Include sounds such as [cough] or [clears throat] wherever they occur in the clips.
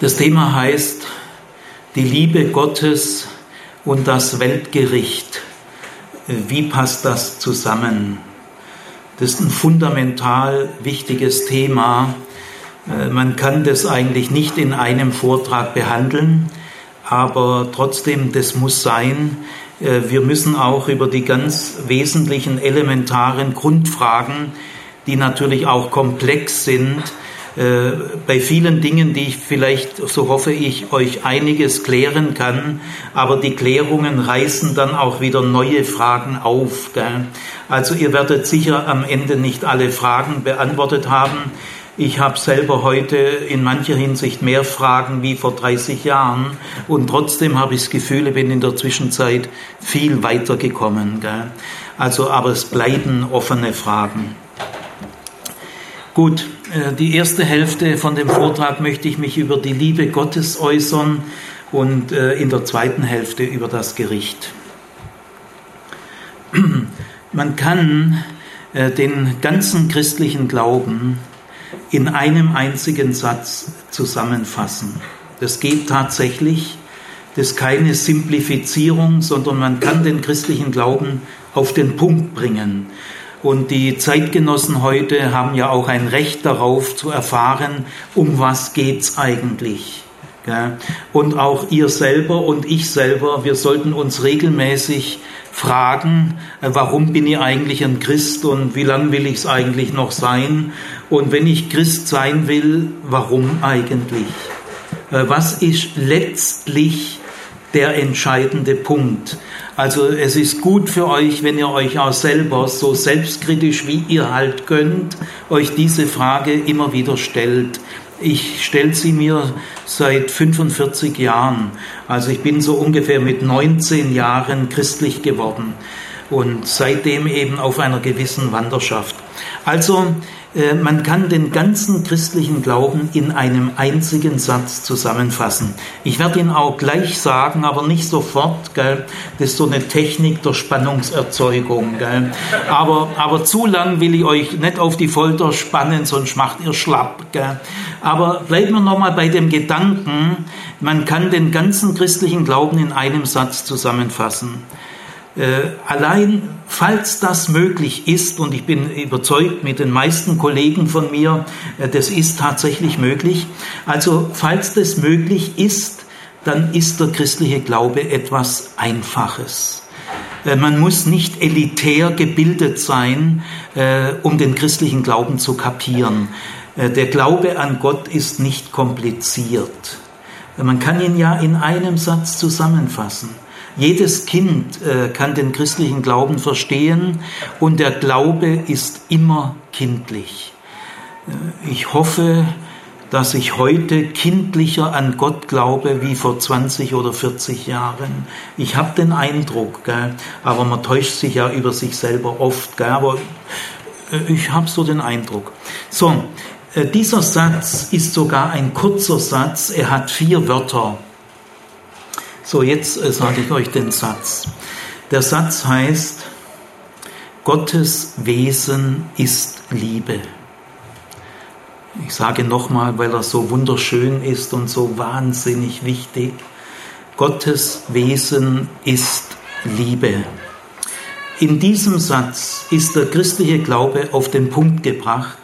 Das Thema heißt die Liebe Gottes und das Weltgericht. Wie passt das zusammen? Das ist ein fundamental wichtiges Thema. Äh, man kann das eigentlich nicht in einem Vortrag behandeln, aber trotzdem, das muss sein. Äh, wir müssen auch über die ganz wesentlichen, elementaren Grundfragen, die natürlich auch komplex sind, äh, bei vielen Dingen, die ich vielleicht, so hoffe ich, euch einiges klären kann, aber die Klärungen reißen dann auch wieder neue Fragen auf. Gell? Also ihr werdet sicher am Ende nicht alle Fragen beantwortet haben. Ich habe selber heute in mancher Hinsicht mehr Fragen wie vor 30 Jahren und trotzdem habe ich das Gefühl, ich bin in der Zwischenzeit viel weitergekommen. Gell? Also, aber es bleiben offene Fragen. Gut, die erste Hälfte von dem Vortrag möchte ich mich über die Liebe Gottes äußern und äh, in der zweiten Hälfte über das Gericht. [clears throat] Man kann äh, den ganzen christlichen Glauben in einem einzigen Satz zusammenfassen. Das geht tatsächlich. Das ist keine Simplifizierung, sondern man kann den christlichen Glauben auf den Punkt bringen. Und die Zeitgenossen heute haben ja auch ein Recht darauf zu erfahren, um was geht's eigentlich. Und auch ihr selber und ich selber, wir sollten uns regelmäßig fragen, äh, warum bin ich eigentlich ein Christ und wie lange will ich es eigentlich noch sein? Und wenn ich Christ sein will, warum eigentlich? Äh, was ist letztlich der entscheidende Punkt? Also es ist gut für euch, wenn ihr euch auch selber so selbstkritisch wie ihr halt könnt, euch diese Frage immer wieder stellt. Ich stelle sie mir seit 45 Jahren. Also ich bin so ungefähr mit 19 Jahren christlich geworden und seitdem eben auf einer gewissen Wanderschaft. Also man kann den ganzen christlichen Glauben in einem einzigen Satz zusammenfassen. Ich werde ihn auch gleich sagen, aber nicht sofort. Gell? Das ist so eine Technik der Spannungserzeugung. Gell? Aber, aber zu lang will ich euch nicht auf die Folter spannen, sonst macht ihr schlapp. Gell? Aber bleiben wir nochmal bei dem Gedanken, man kann den ganzen christlichen Glauben in einem Satz zusammenfassen. Äh, allein, falls das möglich ist, und ich bin überzeugt mit den meisten Kollegen von mir, äh, das ist tatsächlich möglich, also falls das möglich ist, dann ist der christliche Glaube etwas Einfaches. Äh, man muss nicht elitär gebildet sein, um den christlichen Glauben zu kapieren. Der Glaube an Gott ist nicht kompliziert. Man kann ihn ja in einem Satz zusammenfassen. Jedes Kind äh, kann den christlichen Glauben verstehen und der Glaube ist immer kindlich. Äh, ich hoffe, dass ich heute kindlicher an Gott glaube wie vor 20 oder 40 Jahren. Ich habe den Eindruck, gell, aber man täuscht sich ja über sich selber oft, gell, aber äh, ich habe so den Eindruck. So, dieser Satz ist sogar ein kurzer Satz, er hat vier Wörter. So, jetzt äh, sage ich euch den Satz. Der Satz heißt, Gottes Wesen ist Liebe. Ich sage nochmal, weil er so wunderschön ist und so wahnsinnig wichtig. Gottes Wesen ist Liebe. In diesem Satz ist der christliche Glaube auf den Punkt gebracht.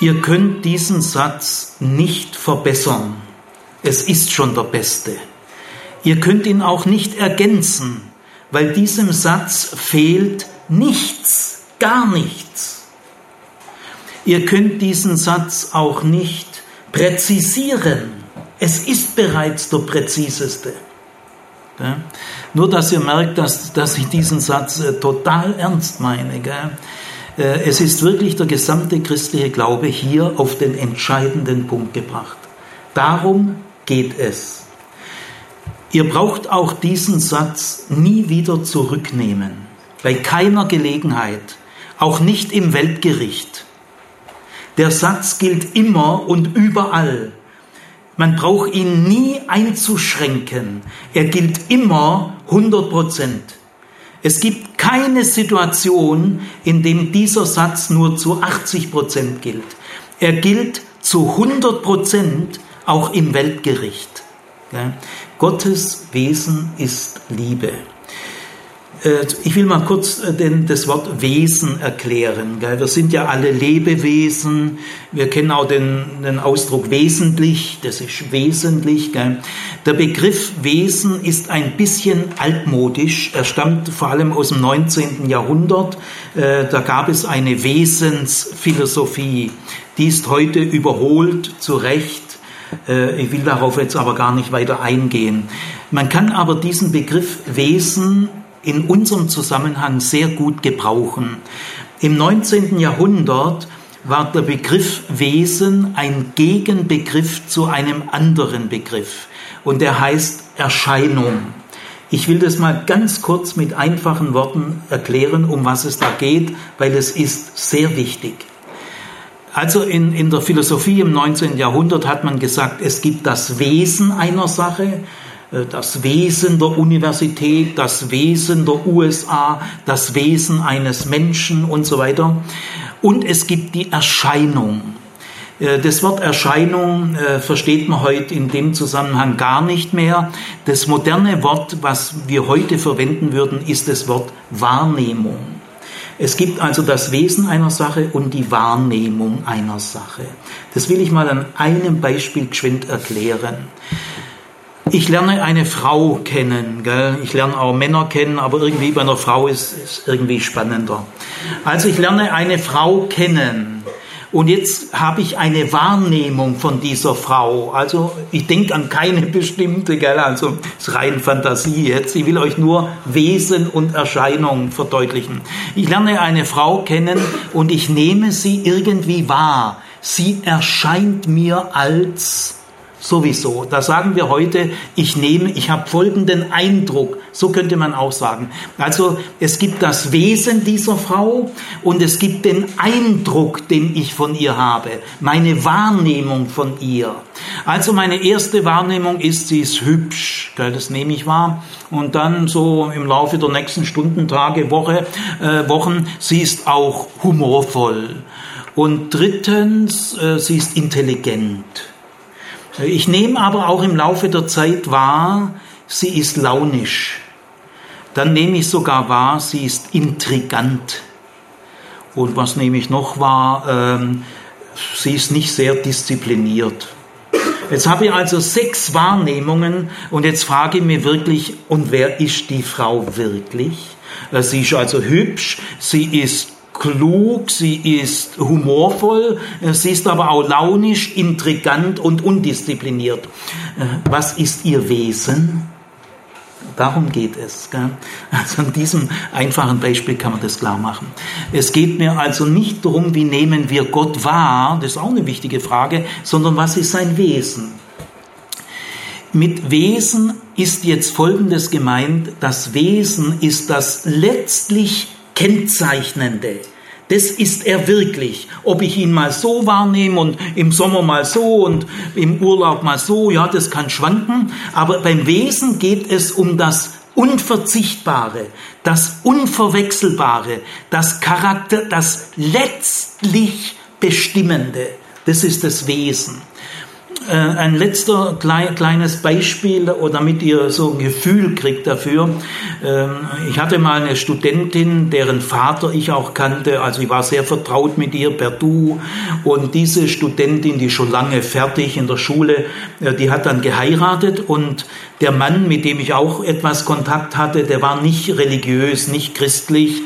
Ihr könnt diesen Satz nicht verbessern. Es ist schon der beste. Ihr könnt ihn auch nicht ergänzen, weil diesem Satz fehlt nichts, gar nichts. Ihr könnt diesen Satz auch nicht präzisieren. Es ist bereits der präziseste. Ja? Nur, dass ihr merkt, dass, dass ich diesen Satz äh, total ernst meine. Gell? Äh, es ist wirklich der gesamte christliche Glaube hier auf den entscheidenden Punkt gebracht. Darum geht es. Ihr braucht auch diesen Satz nie wieder zurücknehmen, bei keiner Gelegenheit, auch nicht im Weltgericht. Der Satz gilt immer und überall. Man braucht ihn nie einzuschränken. Er gilt immer 100 Prozent. Es gibt keine Situation, in dem dieser Satz nur zu 80 Prozent gilt. Er gilt zu 100 Prozent auch im Weltgericht. Gottes Wesen ist Liebe. Äh, ich will mal kurz äh, das Wort Wesen erklären. Wir sind ja alle Lebewesen. Wir kennen auch den, den Ausdruck wesentlich. Das ist wesentlich. Der Begriff Wesen ist ein bisschen altmodisch. Er stammt vor allem aus dem 19. Jahrhundert. Äh, da gab es eine Wesensphilosophie. Die ist heute überholt, zu Recht. Ich will darauf jetzt aber gar nicht weiter eingehen. Man kann aber diesen Begriff Wesen in unserem Zusammenhang sehr gut gebrauchen. Im 19. Jahrhundert war der Begriff Wesen ein Gegenbegriff zu einem anderen Begriff und der heißt Erscheinung. Ich will das mal ganz kurz mit einfachen Worten erklären, um was es da geht, weil es ist sehr wichtig. Also in, in der Philosophie im 19. Jahrhundert hat man gesagt, es gibt das Wesen einer Sache äh, das Wesen der Universität, das Wesen der USA, das Wesen eines Menschen und so weiter. Und es gibt die Erscheinung. Äh, das Wort Erscheinung äh, versteht man heute in dem Zusammenhang gar nicht mehr. Das moderne Wort, was wir heute verwenden würden, ist das Wort Wahrnehmung. Es gibt also das Wesen einer Sache und die Wahrnehmung einer Sache. Das will ich mal an einem Beispiel geschwind erklären. Ich lerne eine Frau kennen, gell? ich lerne auch Männer kennen, aber irgendwie bei einer Frau ist es irgendwie spannender. Also ich lerne eine Frau kennen und jetzt habe ich eine Wahrnehmung von dieser Frau. Also ich denke an keine bestimmte, gell? also es ist rein Fantasie jetzt. Ich will euch nur Wesen und Erscheinung verdeutlichen. Ich lerne eine Frau kennen und ich nehme sie irgendwie wahr. Sie erscheint mir als Sowieso. Da sagen wir heute, ich nehme, ich habe folgenden Eindruck. So könnte man auch sagen. Also es gibt das Wesen dieser Frau und es gibt den Eindruck, den ich von ihr habe. Meine Wahrnehmung von ihr. Also meine erste Wahrnehmung ist, sie ist hübsch. Das nehme ich wahr. Und dann so im Laufe der nächsten Stunden, Tage, Woche, äh, Wochen, sie ist auch humorvoll. Und drittens, äh, sie ist intelligent. Ich nehme aber auch im Laufe der Zeit wahr, sie ist launisch. Dann nehme ich sogar wahr, sie ist intrigant. Und was nehme ich noch wahr? Ähm, sie ist nicht sehr diszipliniert. Jetzt habe ich also sechs Wahrnehmungen und jetzt frage ich mich wirklich, und wer ist die Frau wirklich? Äh, sie ist also hübsch, sie ist klug, sie ist humorvoll, äh, sie ist aber auch launisch, intrigant und undiszipliniert. Äh, was ist ihr Wesen? Darum geht es. Also an diesem einfachen Beispiel kann man das klar machen. Es geht mir also nicht darum, wie nehmen wir Gott wahr, das ist auch eine wichtige Frage, sondern was ist sein Wesen? Mit Wesen ist jetzt Folgendes gemeint. Das Wesen ist das letztlich Kennzeichnende. Das ist er wirklich. Ob ich ihn mal so wahrnehme und im Sommer mal so und im Urlaub mal so, ja, das kann schwanken. Aber beim Wesen geht es um das Unverzichtbare, das Unverwechselbare, das Charakter, das letztlich Bestimmende. Das ist das Wesen. Äh, ein letzter kleines Beispiel, damit ihr so ein Gefühl kriegt dafür. Ähm, ich hatte mal eine Studentin, deren Vater ich auch kannte, also ich war sehr vertraut mit ihr per Du. Und diese Studentin, die schon lange fertig in der Schule, äh, die hat dann geheiratet und der Mann, mit dem ich auch etwas Kontakt hatte, der war nicht religiös, nicht christlich.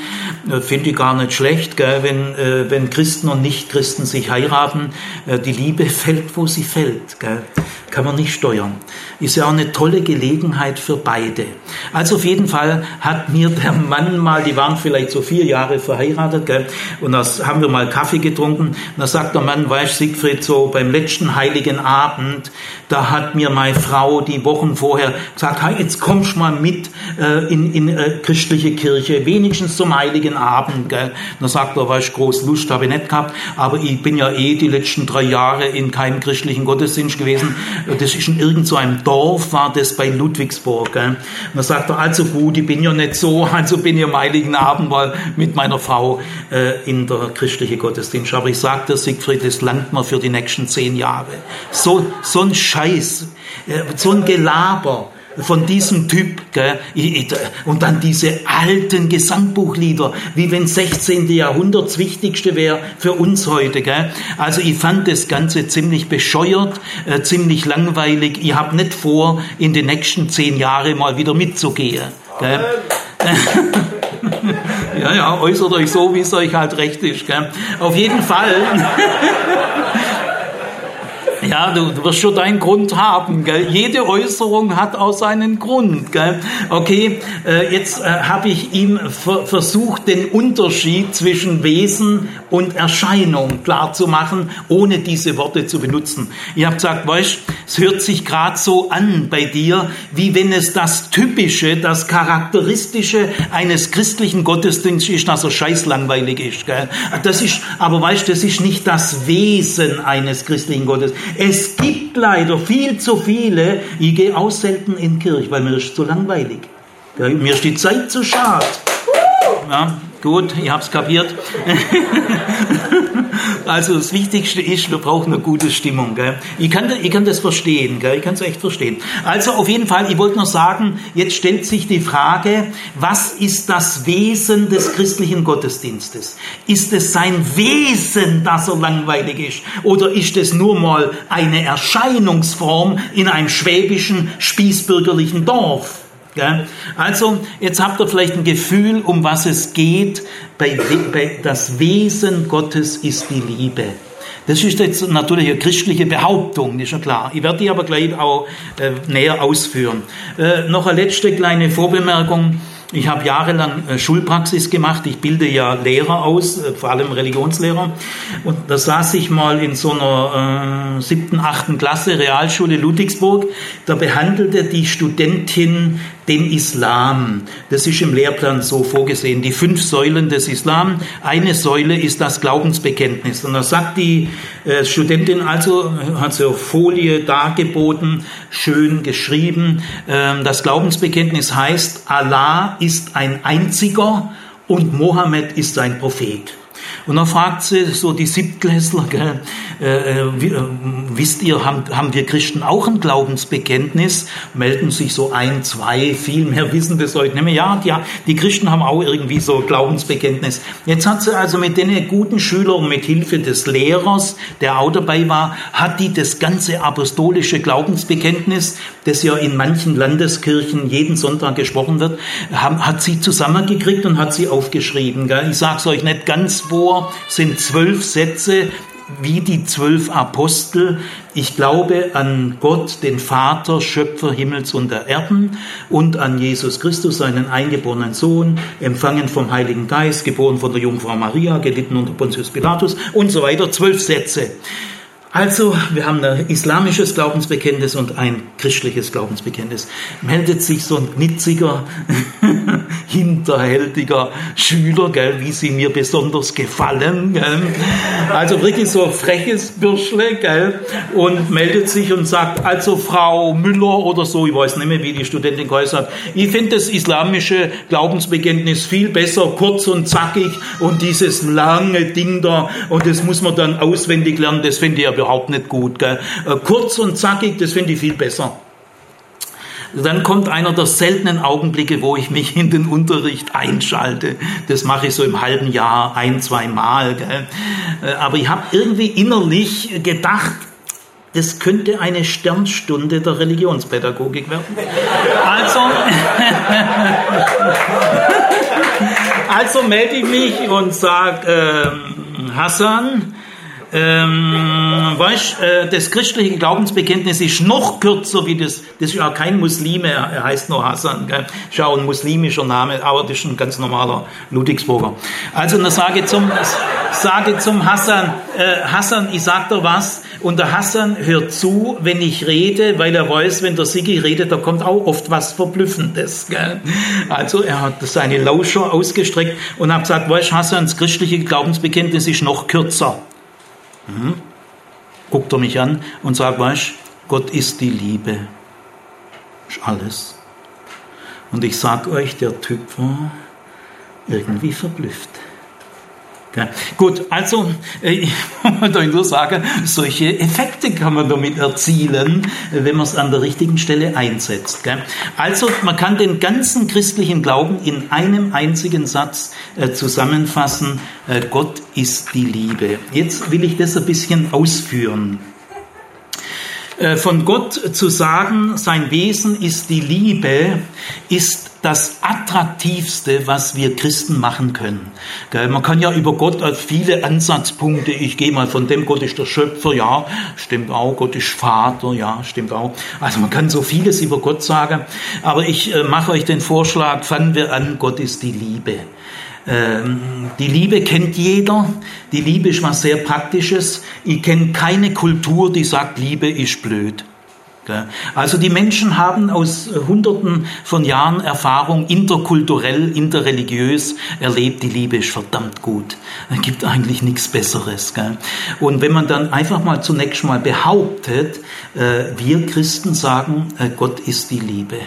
Äh, finde ich gar nicht schlecht, gell? Wenn, äh, wenn Christen und Nichtchristen sich heiraten. Äh, die Liebe [laughs] fällt, wo sie fällt. Gell? Kann man nicht steuern. Ist ja auch eine tolle Gelegenheit für beide. Also auf jeden Fall hat mir der Mann mal, die waren vielleicht so vier Jahre verheiratet, gell? und das haben wir mal Kaffee getrunken. Und da sagt der Mann, weißt Siegfried, so beim letzten heiligen Abend, da hat mir meine Frau die Wochen vorher gesagt, hey, jetzt kommst du mal mit äh, in, in äh, christliche Kirche, wenigstens zum heiligen Abend. Gell? Dann sagt er, weißt groß Lust habe ich nicht gehabt, aber ich bin ja eh die letzten drei Jahre in keinem christlichen Gottesdienst gewesen. Das ist in irgendeinem so Dorf, war das bei Ludwigsburg. Gell? Dann sagt er, also gut, ich bin ja nicht so, also bin ich am heiligen Abend mal mit meiner Frau äh, in der christlichen Gottesdienst. Aber ich sagte, Siegfried, das langt mir für die nächsten zehn Jahre. So, so ein Scheiß, äh, so ein Gelaber von diesem Typ. Gell? Und dann diese alten Gesangbuchlieder, wie wenn 16. Jahrhundert das Wichtigste wäre für uns heute. Gell? Also ich fand das Ganze ziemlich bescheuert, äh, ziemlich langweilig. Ich habe nicht vor, in den nächsten zehn Jahren mal wieder mitzugehen. Gell? [laughs] ja, ja, äußert euch so, wie es euch halt recht ist. Gell? Auf jeden Fall. [laughs] Ja, du, du wirst schon deinen Grund haben. Gell? Jede Äußerung hat auch seinen Grund. Gell? Okay, äh, jetzt äh, habe ich ihm ver versucht, den Unterschied zwischen Wesen und Erscheinung klar zu machen, ohne diese Worte zu benutzen. Ich habe gesagt, weißt, es hört sich gerade so an bei dir, wie wenn es das Typische, das Charakteristische eines christlichen Gottesdienstes ist, dass er scheißlangweilig ist. Gell? Das ist, aber weißt, das ist nicht das Wesen eines christlichen Gottesdienstes. Es gibt leider viel zu viele, ich gehe auch selten in Kirche, weil mir ist zu langweilig. Mir ist die Zeit zu schade. Ja, gut, ich habe es kapiert. [laughs] Also das Wichtigste ist, wir brauchen eine gute Stimmung. Gell? Ich, kann, ich kann das verstehen, gell? ich kann es echt verstehen. Also auf jeden Fall, ich wollte noch sagen, jetzt stellt sich die Frage, was ist das Wesen des christlichen Gottesdienstes? Ist es sein Wesen, dass er langweilig ist? Oder ist es nur mal eine Erscheinungsform in einem schwäbischen, spießbürgerlichen Dorf? Also, jetzt habt ihr vielleicht ein Gefühl, um was es geht. Bei, bei, das Wesen Gottes ist die Liebe. Das ist jetzt natürlich eine christliche Behauptung, ist ja klar. Ich werde die aber gleich auch äh, näher ausführen. Äh, noch eine letzte kleine Vorbemerkung. Ich habe jahrelang äh, Schulpraxis gemacht. Ich bilde ja Lehrer aus, äh, vor allem Religionslehrer. Und da saß ich mal in so einer äh, siebten, achten Klasse Realschule Ludwigsburg. Da behandelte die Studentin den Islam. Das ist im Lehrplan so vorgesehen. Die fünf Säulen des Islam. Eine Säule ist das Glaubensbekenntnis. Und da sagt die äh, Studentin also, hat sie auf Folie dargeboten, schön geschrieben. Ähm, das Glaubensbekenntnis heißt, Allah ist ein einziger und Mohammed ist ein Prophet. Und dann fragt sie so die Siebtklässler, gell, äh, äh, äh, wisst ihr, haben, haben wir Christen auch ein Glaubensbekenntnis? Melden sich so ein, zwei, viel mehr wissen das heute nicht mehr. Ja, die, die Christen haben auch irgendwie so Glaubensbekenntnis. Jetzt hat sie also mit den guten Schülern, mit Hilfe des Lehrers, der auch dabei war, hat die das ganze apostolische Glaubensbekenntnis, das ja in manchen Landeskirchen jeden Sonntag gesprochen wird, hat sie zusammengekriegt und hat sie aufgeschrieben. Gell? Ich sage es euch nicht ganz vor, sind zwölf Sätze, wie die zwölf Apostel. Ich glaube an Gott, den Vater, Schöpfer Himmels und der Erden und an Jesus Christus, seinen eingeborenen Sohn, empfangen vom Heiligen Geist, geboren von der Jungfrau Maria, gelitten unter Pontius Pilatus und so weiter. Zwölf Sätze. Also, wir haben ein islamisches Glaubensbekenntnis und ein christliches Glaubensbekenntnis. Meldet sich so ein knitziger, [laughs] hinterhältiger Schüler, gell, wie sie mir besonders gefallen. Gell. Also wirklich so freches Bürschle, gell, und meldet sich und sagt, also Frau Müller oder so, ich weiß nicht mehr, wie die Studentin geheißen hat, ich finde das islamische Glaubensbekenntnis viel besser, kurz und zackig und dieses lange Ding da, und das muss man dann auswendig lernen, das finde ich aber überhaupt nicht gut. Gell? Äh, kurz und zackig, das finde ich viel besser. Dann kommt einer der seltenen Augenblicke, wo ich mich in den Unterricht einschalte. Das mache ich so im halben Jahr ein, zwei Mal. Gell? Äh, aber ich habe irgendwie innerlich gedacht, das könnte eine Sternstunde der Religionspädagogik werden. Also, [laughs] also melde ich mich und sage, äh, Hassan, ähm, weißt, äh, das christliche Glaubensbekenntnis ist noch kürzer wie das, das ist ja kein Muslime, er heißt nur Hassan, gell? ist ja auch ein muslimischer Name, aber das ist ein ganz normaler Ludwigsburger. Also, dann sage zum, sage zum Hassan, äh, Hassan, ich sag dir was, und der Hassan hört zu, wenn ich rede, weil er weiß, wenn der Sigi redet, da kommt auch oft was Verblüffendes. Gell? Also er hat seine Lauscher ausgestreckt und hat gesagt, weißt Hassan, das christliche Glaubensbekenntnis ist noch kürzer. Mhm. Guckt er mich an und sagt, weißt Gott ist die Liebe. Ist alles. Und ich sag euch, der Typ war irgendwie verblüfft. Ja, gut, also äh, ich [laughs] wollte nur sagen, solche Effekte kann man damit erzielen, wenn man es an der richtigen Stelle einsetzt. Gell? Also man kann den ganzen christlichen Glauben in einem einzigen Satz äh, zusammenfassen, äh, Gott ist die Liebe. Jetzt will ich das ein bisschen ausführen. Äh, von Gott zu sagen, sein Wesen ist die Liebe, ist das Attraktivste, was wir Christen machen können. Man kann ja über Gott als viele Ansatzpunkte, ich gehe mal von dem, Gott ist der Schöpfer, ja, stimmt auch, Gott ist Vater, ja, stimmt auch. Also man kann so vieles über Gott sagen, aber ich äh, mache euch den Vorschlag, fangen wir an, Gott ist die Liebe. Ähm, die Liebe kennt jeder. Die Liebe ist was sehr Praktisches. Ich kenne keine Kultur, die sagt, Liebe ist blöd. Also die Menschen haben aus Hunderten von Jahren Erfahrung interkulturell, interreligiös erlebt, die Liebe ist verdammt gut. Es gibt eigentlich nichts Besseres. Und wenn man dann einfach mal zunächst mal behauptet, äh, wir Christen sagen, äh, Gott ist die Liebe.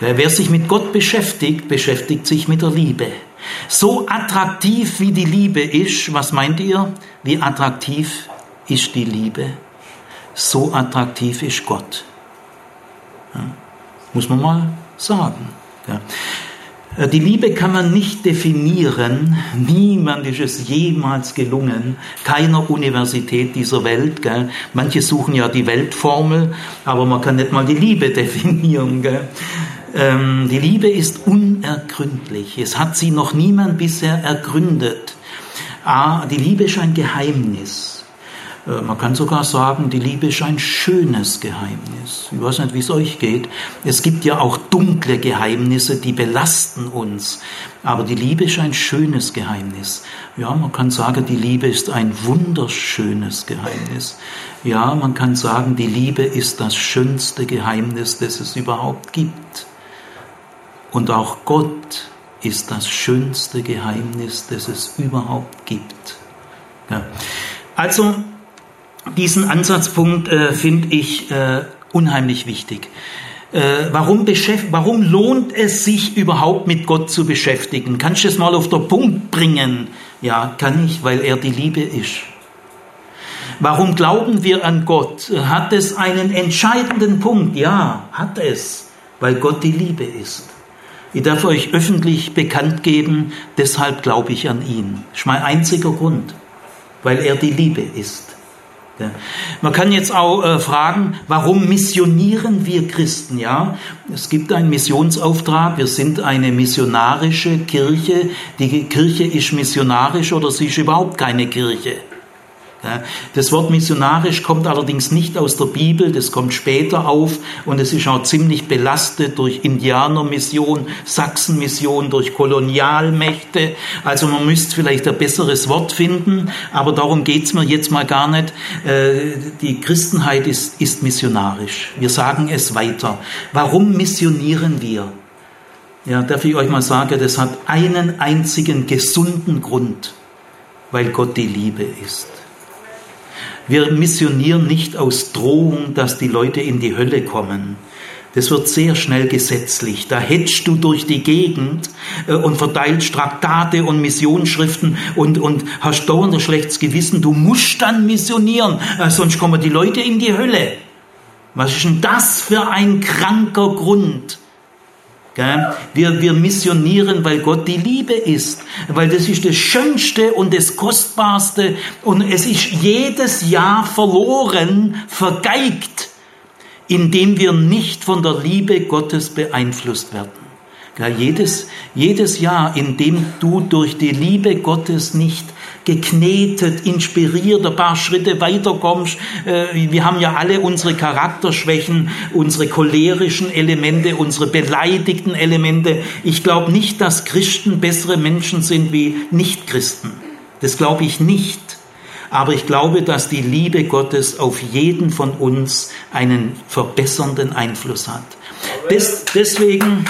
Wer sich mit Gott beschäftigt, beschäftigt sich mit der Liebe. So attraktiv wie die Liebe ist, was meint ihr? Wie attraktiv ist die Liebe? So attraktiv ist Gott. Ja, muss man mal sagen. Ja. Äh, die Liebe kann man nicht definieren. Niemand ist es jemals gelungen. Keiner Universität dieser Welt. Gell? Manche suchen ja die Weltformel, aber man kann nicht mal die Liebe [laughs] definieren. Gell? Ähm, die Liebe ist unergründlich. Es hat sie noch niemand bisher ergründet. Ah, die Liebe ist ein Geheimnis. Äh, man kann sogar sagen, die Liebe ist ein schönes Geheimnis. Ich weiß nicht, wie es euch geht. Es gibt ja auch dunkle Geheimnisse, die belasten uns. Aber die Liebe ist ein schönes Geheimnis. Ja, man kann sagen, die Liebe ist ein wunderschönes Geheimnis. Ja, man kann sagen, die Liebe ist das schönste Geheimnis, das es überhaupt gibt. Und auch Gott ist das schönste Geheimnis, das es überhaupt gibt. Ja. Also diesen Ansatzpunkt äh, finde ich äh, unheimlich wichtig. Äh, warum, warum lohnt es sich überhaupt mit Gott zu beschäftigen? Kannst du es mal auf den Punkt bringen? Ja, kann ich, weil er die Liebe ist. Warum glauben wir an Gott? Hat es einen entscheidenden Punkt? Ja, hat es, weil Gott die Liebe ist. Ich darf euch öffentlich bekannt geben, deshalb glaube ich an ihn. Das ist mein einziger Grund, weil er die Liebe ist. Man kann jetzt auch äh, fragen, warum missionieren wir Christen? Ja, es gibt einen Missionsauftrag. Wir sind eine missionarische Kirche. Die Kirche ist missionarisch oder sie ist überhaupt keine Kirche. Das Wort missionarisch kommt allerdings nicht aus der Bibel, das kommt später auf und es ist auch ziemlich belastet durch Indianermission, Sachsenmission, durch Kolonialmächte. Also man müsste vielleicht ein besseres Wort finden, aber darum geht's mir jetzt mal gar nicht. Äh, die Christenheit ist, ist missionarisch. Wir sagen es weiter. Warum missionieren wir? Ja, darf ich euch mal sagen, das hat einen einzigen gesunden Grund, weil Gott die Liebe ist. Wir missionieren nicht aus Drohung, dass die Leute in die Hölle kommen. Das wird sehr schnell gesetzlich. Da hetschst du durch die Gegend äh, und verteilst Traktate und Missionsschriften und, und hast dauernd ein schlechtes Gewissen. Du musst dann missionieren, äh, sonst kommen die Leute in die Hölle. Was ist denn das für ein kranker Grund? Wir, wir missionieren, weil Gott die Liebe ist, weil das ist das Schönste und das Kostbarste. Und es ist jedes Jahr verloren, vergeigt, indem wir nicht von der Liebe Gottes beeinflusst werden. Jedes, jedes Jahr, in dem du durch die Liebe Gottes nicht geknetet, inspiriert, ein paar Schritte weiter kommst. Äh, wir haben ja alle unsere Charakterschwächen, unsere cholerischen Elemente, unsere beleidigten Elemente. Ich glaube nicht, dass Christen bessere Menschen sind wie Nichtchristen. Das glaube ich nicht. Aber ich glaube, dass die Liebe Gottes auf jeden von uns einen verbessernden Einfluss hat. Des, deswegen,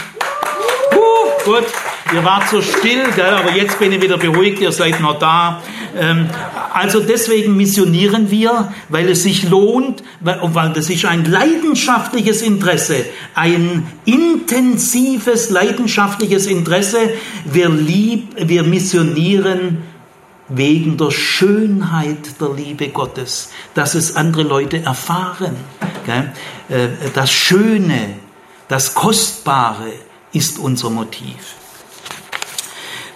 uh, gut, ihr wart so still, gell, aber jetzt bin ich wieder beruhigt, ihr seid noch da. Ähm, also deswegen missionieren wir, weil es sich lohnt, weil, weil das ist ein leidenschaftliches Interesse, ein intensives leidenschaftliches Interesse. Wir, lieb, wir missionieren wegen der Schönheit der Liebe Gottes, dass es andere Leute erfahren. Äh, das Schöne, das Kostbare ist unser Motiv.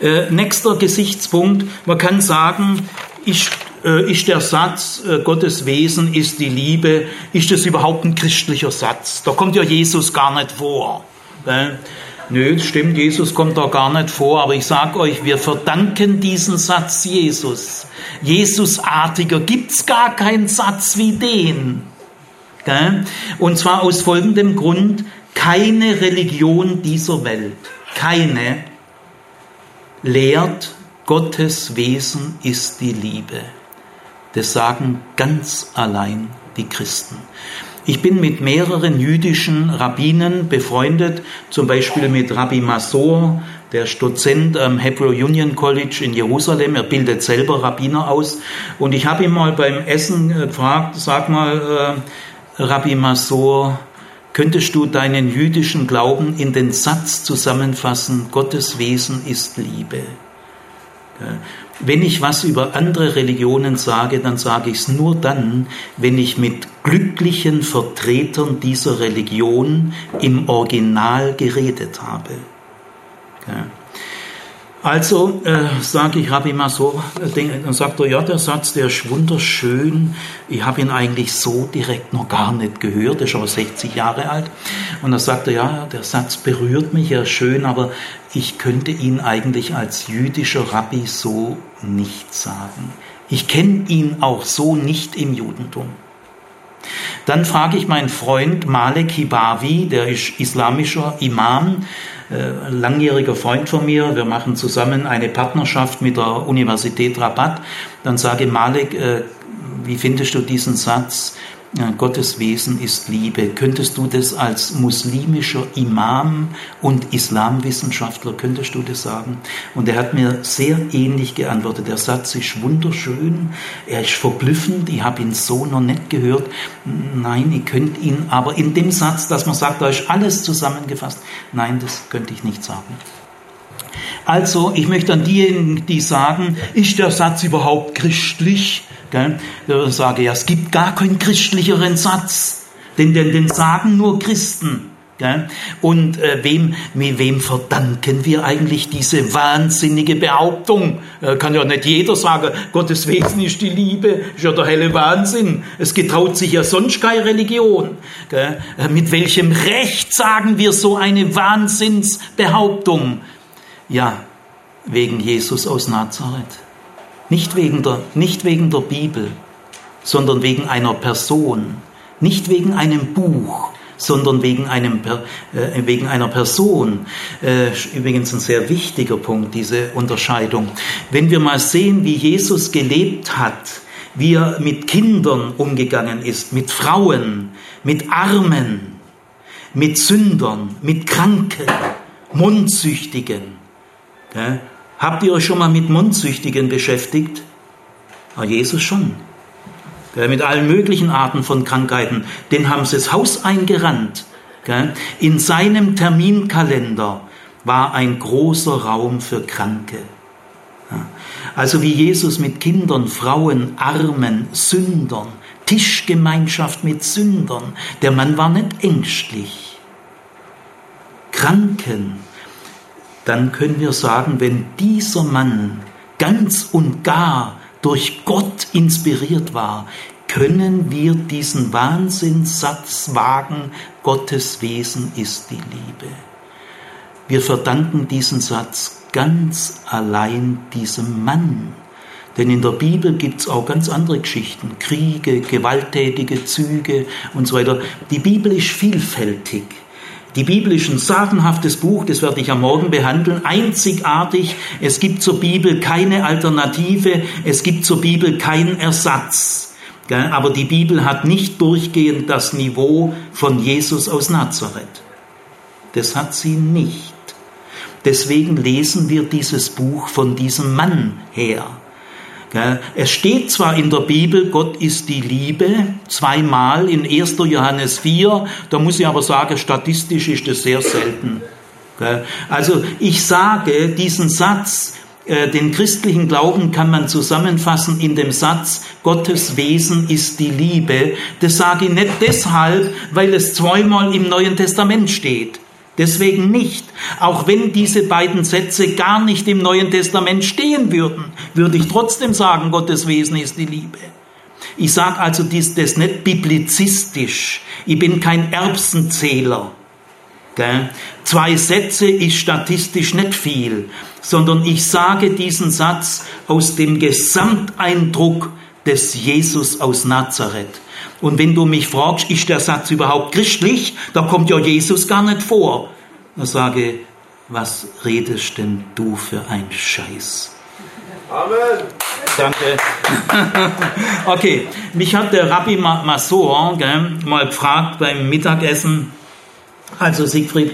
Äh, nächster Gesichtspunkt, man kann sagen, ist, äh, ist der Satz, Gottes Wesen ist die Liebe, ist das überhaupt ein christlicher Satz? Da kommt ja Jesus gar nicht vor. Nö, das stimmt, Jesus kommt da gar nicht vor, aber ich sage euch, wir verdanken diesen Satz Jesus. Jesusartiger gibt's gar keinen Satz wie den. Und zwar aus folgendem Grund, keine Religion dieser Welt, keine lehrt, Gottes Wesen ist die Liebe. Das sagen ganz allein die Christen. Ich bin mit mehreren jüdischen Rabbinen befreundet, zum Beispiel mit Rabbi Masor, der ist Dozent am Hebrew Union College in Jerusalem. Er bildet selber Rabbiner aus. Und ich habe ihn mal beim Essen gefragt, sag mal, äh, Rabbi Masor, könntest du deinen jüdischen Glauben in den Satz zusammenfassen, Gottes Wesen ist Liebe? Wenn ich was über andere Religionen sage, dann sage ich es nur dann, wenn ich mit glücklichen Vertretern dieser Religion im Original geredet habe. Also äh, sage ich Rabbi Masor, dann sagt er, ja, der Satz, der ist wunderschön. Ich habe ihn eigentlich so direkt noch gar nicht gehört, er ist aber 60 Jahre alt. Und dann sagt er, ja, der Satz berührt mich, ja schön, aber ich könnte ihn eigentlich als jüdischer Rabbi so nicht sagen. Ich kenne ihn auch so nicht im Judentum. Dann frage ich meinen Freund Malek Hibawi, der ist islamischer Imam, äh, langjähriger Freund von mir, wir machen zusammen eine Partnerschaft mit der Universität Rabat, dann sage Malek, äh, wie findest du diesen Satz? Gottes Wesen ist Liebe. Könntest du das als muslimischer Imam und Islamwissenschaftler, könntest du das sagen? Und er hat mir sehr ähnlich geantwortet. Der Satz ist wunderschön, er ist verblüffend, ich habe ihn so noch nicht gehört. Nein, ich könnte ihn, aber in dem Satz, dass man sagt, da ist alles zusammengefasst, nein, das könnte ich nicht sagen. Also, ich möchte an diejenigen, die sagen, ist der Satz überhaupt christlich? Gell? Ich sage, ja, es gibt gar keinen christlicheren Satz, denn den, den sagen nur Christen. Gell? Und äh, wem, wem verdanken wir eigentlich diese wahnsinnige Behauptung? Äh, kann ja nicht jeder sagen, Gottes Wesen ist die Liebe, ist ja der helle Wahnsinn. Es getraut sich ja sonst keine Religion. Gell? Äh, mit welchem Recht sagen wir so eine Wahnsinnsbehauptung? Ja, wegen Jesus aus Nazareth. Nicht wegen der, nicht wegen der Bibel, sondern wegen einer Person. Nicht wegen einem Buch, sondern wegen, einem, äh, wegen einer Person. Äh, übrigens ein sehr wichtiger Punkt, diese Unterscheidung. Wenn wir mal sehen, wie Jesus gelebt hat, wie er mit Kindern umgegangen ist, mit Frauen, mit Armen, mit Sündern, mit Kranken, Mondsüchtigen. Gell? Habt ihr euch schon mal mit Mondsüchtigen beschäftigt? Ja, Jesus schon. Mit allen möglichen Arten von Krankheiten. Den haben sie das Haus eingerannt. In seinem Terminkalender war ein großer Raum für Kranke. Also wie Jesus mit Kindern, Frauen, Armen, Sündern, Tischgemeinschaft mit Sündern. Der Mann war nicht ängstlich. Kranken, dann können wir sagen, wenn dieser Mann ganz und gar durch Gott inspiriert war, können wir diesen Wahnsinnssatz wagen, Gottes Wesen ist die Liebe. Wir verdanken diesen Satz ganz allein diesem Mann, Denn in der Bibel gibt es auch ganz andere Geschichten, Kriege, gewalttätige Züge und so weiter. Die Bibel ist vielfältig. Die Bibel ist ein sagenhaftes Buch, das werde ich am Morgen behandeln, einzigartig. Es gibt zur Bibel keine Alternative, es gibt zur Bibel keinen Ersatz. Aber die Bibel hat nicht durchgehend das Niveau von Jesus aus Nazareth. Das hat sie nicht. Deswegen lesen wir dieses Buch von diesem Mann her. Es steht zwar in der Bibel, Gott ist die Liebe, zweimal in 1. Johannes 4, da muss ich aber sagen, statistisch ist das sehr selten. Also ich sage, diesen Satz, äh, den christlichen Glauben kann man zusammenfassen in dem Satz, Gottes Wesen ist die Liebe. Das sage ich nicht deshalb, weil es zweimal im Neuen Testament steht. Deswegen nicht. Auch wenn diese beiden Sätze gar nicht im Neuen Testament stehen würden, würde ich trotzdem sagen, Gottes Wesen ist die Liebe. Ich sage also dies, das nicht biblizistisch. Ich bin kein Erbsenzähler. Gell? Zwei Sätze ist statistisch nicht viel, sondern ich sage diesen Satz aus dem Gesamteindruck des Jesus aus Nazareth. Und wenn du mich fragst, ist der Satz überhaupt christlich, da kommt ja Jesus gar nicht vor. Dann sage, was redest denn du für ein Scheiß? Amen. Danke. [laughs] okay, mich hat der Rabbi Masor mal gefragt beim Mittagessen, also Siegfried,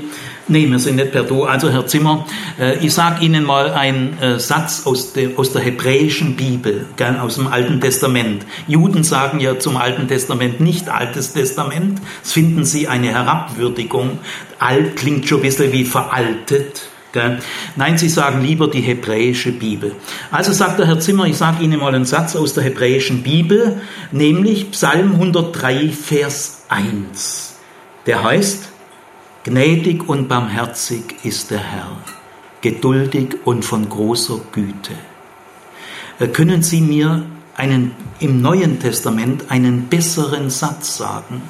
Nee, wir sind nicht per Du. Also Herr Zimmer, äh, ich sage Ihnen mal einen äh, Satz aus, de, aus der hebräischen Bibel, aus dem Alten Testament. Juden sagen ja zum Alten Testament nicht Altes Testament. Das finden sie eine Herabwürdigung. Alt klingt schon ein bisschen wie veraltet. Nein, sie sagen lieber die hebräische Bibel. Also sagt der Herr Zimmer, ich sage Ihnen mal einen Satz aus der hebräischen Bibel, nämlich Psalm 103, Vers 1. Der heißt, Gnädig und barmherzig ist der Herr, geduldig und von großer Güte. Können Sie mir einen, im Neuen Testament einen besseren Satz sagen?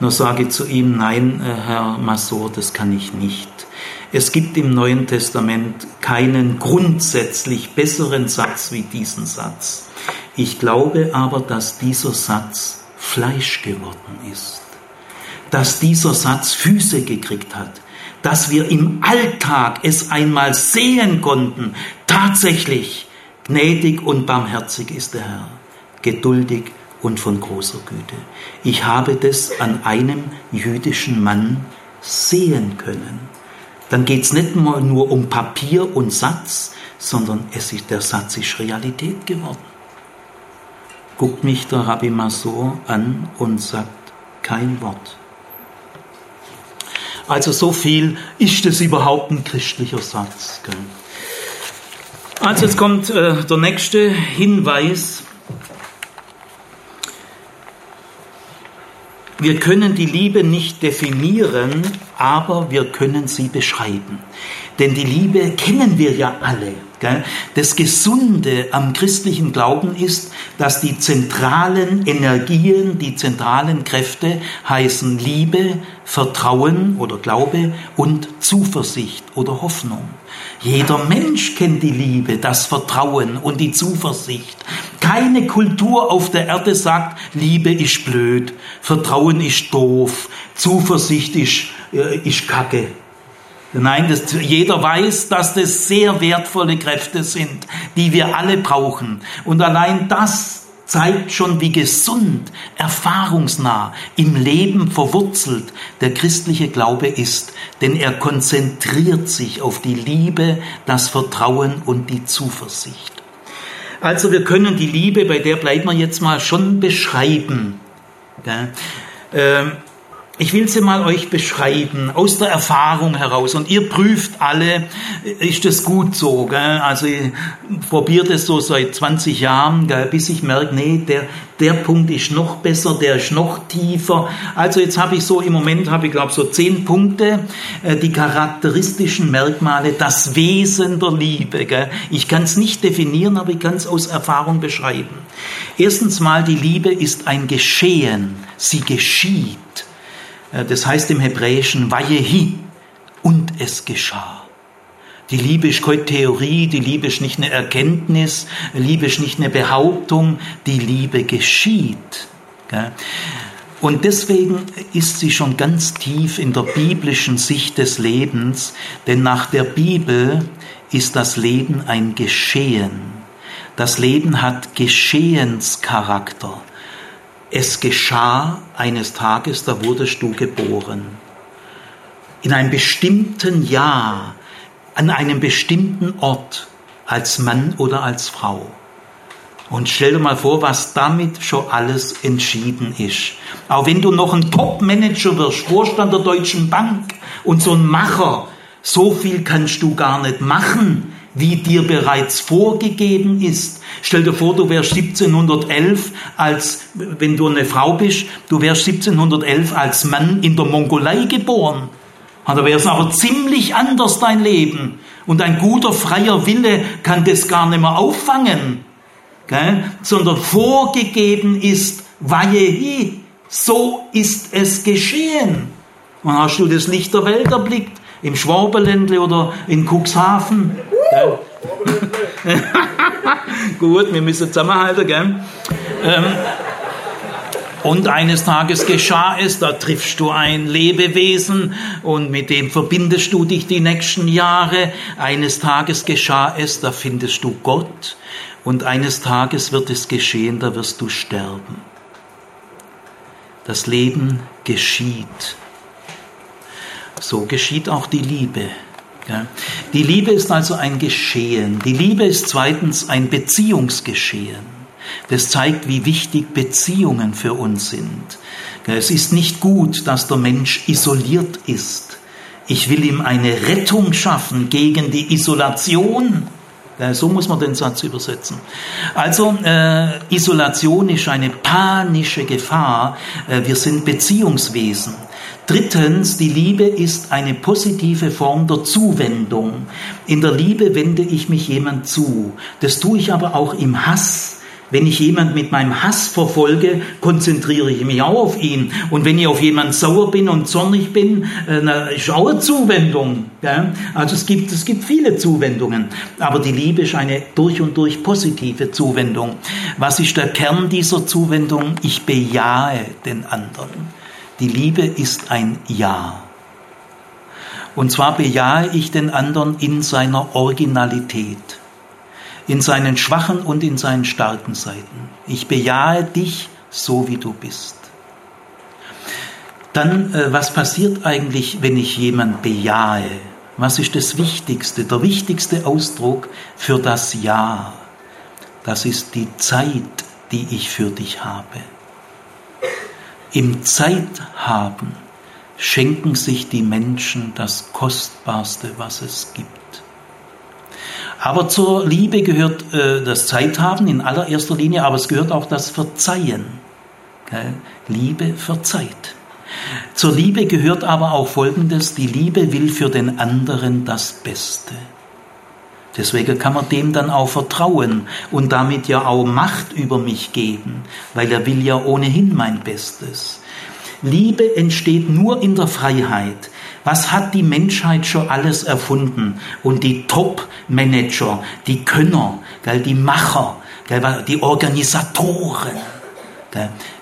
Nur sage zu ihm, nein, äh, Herr Massor, das kann ich nicht. Es gibt im Neuen Testament keinen grundsätzlich besseren Satz wie diesen Satz. Ich glaube aber, dass dieser Satz Fleisch geworden ist dass dieser Satz Füße gekriegt hat, dass wir im Alltag es einmal sehen konnten, tatsächlich gnädig und barmherzig ist der Herr, geduldig und von großer Güte. Ich habe das an einem jüdischen Mann sehen können. Dann geht es nicht mal nur um Papier und Satz, sondern es ist, der Satz ist Realität geworden. Guckt mich der Rabbi Masor an und sagt kein Wort. Also so viel ist es überhaupt ein christlicher Satz. Gell? Also jetzt kommt äh, der nächste Hinweis. Wir können die Liebe nicht definieren, aber wir können sie beschreiben. Denn die Liebe kennen wir ja alle. Das Gesunde am christlichen Glauben ist, dass die zentralen Energien, die zentralen Kräfte heißen Liebe, Vertrauen oder Glaube und Zuversicht oder Hoffnung. Jeder Mensch kennt die Liebe, das Vertrauen und die Zuversicht. Keine Kultur auf der Erde sagt, Liebe ist blöd, Vertrauen ist doof, Zuversicht ist, äh, ist Kacke. Nein, das, jeder weiß, dass das sehr wertvolle Kräfte sind, die wir alle brauchen. Und allein das zeigt schon, wie gesund, erfahrungsnah, im Leben verwurzelt der christliche Glaube ist. Denn er konzentriert sich auf die Liebe, das Vertrauen und die Zuversicht. Also wir können die Liebe, bei der bleiben wir jetzt mal schon beschreiben. Ähm, ich will sie mal euch beschreiben, aus der Erfahrung heraus. Und ihr prüft alle, ist das gut so? Gell? Also ich probiere das so seit 20 Jahren, gell? bis ich merke, nee, der, der Punkt ist noch besser, der ist noch tiefer. Also jetzt habe ich so, im Moment habe ich glaube so zehn Punkte, äh, die charakteristischen Merkmale, das Wesen der Liebe. Gell? Ich kann es nicht definieren, aber ich kann es aus Erfahrung beschreiben. Erstens mal, die Liebe ist ein Geschehen, sie geschieht. Äh, das heißt im Hebräischen Vayehi und es geschah. Die Liebe ist keine Theorie, die Liebe ist nicht eine Erkenntnis, Liebe ist nicht eine Behauptung, die Liebe geschieht. Und deswegen ist sie schon ganz tief in der biblischen Sicht des Lebens, denn nach der Bibel ist das Leben ein Geschehen. Das Leben hat Geschehenscharakter. Es geschah eines Tages, da wurdest du geboren. In einem bestimmten Jahr, an einem bestimmten Ort, als Mann oder als Frau. Und stell dir mal vor, was damit schon alles entschieden ist. Auch wenn du noch ein Top-Manager wirst, Vorstand der Deutschen Bank und so ein Macher, so viel kannst du gar nicht machen, wie dir bereits vorgegeben ist. Stell dir vor, du wärst 1711 als, wenn du eine Frau bist, du wärst 1711 als Mann in der Mongolei geboren. Da wäre es aber ziemlich anders dein Leben. Und ein guter freier Wille kann das gar nicht mehr auffangen. Gell? Sondern vorgegeben ist, weihe so ist es geschehen. Und hast du das Licht der Welt erblickt? im Schwaberländle oder in Cuxhaven. [laughs] Gut, wir müssen zusammenhalten, gell? Ähm, und eines Tages geschah es, da triffst du ein Lebewesen und mit dem verbindest du dich die nächsten Jahre. Eines Tages geschah es, da findest du Gott und eines Tages wird es geschehen, da wirst du sterben. Das Leben geschieht. So geschieht auch die Liebe. Die Liebe ist also ein Geschehen. Die Liebe ist zweitens ein Beziehungsgeschehen. Das zeigt, wie wichtig Beziehungen für uns sind. Es ist nicht gut, dass der Mensch isoliert ist. Ich will ihm eine Rettung schaffen gegen die Isolation. So muss man den Satz übersetzen. Also äh, Isolation ist eine panische Gefahr. Äh, wir sind Beziehungswesen. Drittens, die Liebe ist eine positive Form der Zuwendung. In der Liebe wende ich mich jemand zu. Das tue ich aber auch im Hass. Wenn ich jemand mit meinem Hass verfolge, konzentriere ich mich auch auf ihn. Und wenn ich auf jemanden sauer bin und zornig bin, äh, ist auch eine Zuwendung. Also es gibt, es gibt viele Zuwendungen. Aber die Liebe ist eine durch und durch positive Zuwendung. Was ist der Kern dieser Zuwendung? Ich bejahe den anderen. Die Liebe ist ein Ja. Und zwar bejahe ich den anderen in seiner Originalität, in seinen schwachen und in seinen starken Seiten. Ich bejahe dich so, wie du bist. Dann, äh, was passiert eigentlich, wenn ich jemand bejahe? Was ist das Wichtigste, der wichtigste Ausdruck für das Ja? Das ist die Zeit, die ich für dich habe. Im Zeithaben schenken sich die Menschen das Kostbarste, was es gibt. Aber zur Liebe gehört äh, das Zeithaben in allererster Linie, aber es gehört auch das Verzeihen. Okay? Liebe verzeiht. Zur Liebe gehört aber auch Folgendes, die Liebe will für den anderen das Beste. Deswegen kann man dem dann auch vertrauen und damit ja auch Macht über mich geben, weil er will ja ohnehin mein Bestes. Liebe entsteht nur in der Freiheit. Was hat die Menschheit schon alles erfunden? Und die Top-Manager, die Könner, die Macher, die Organisatoren.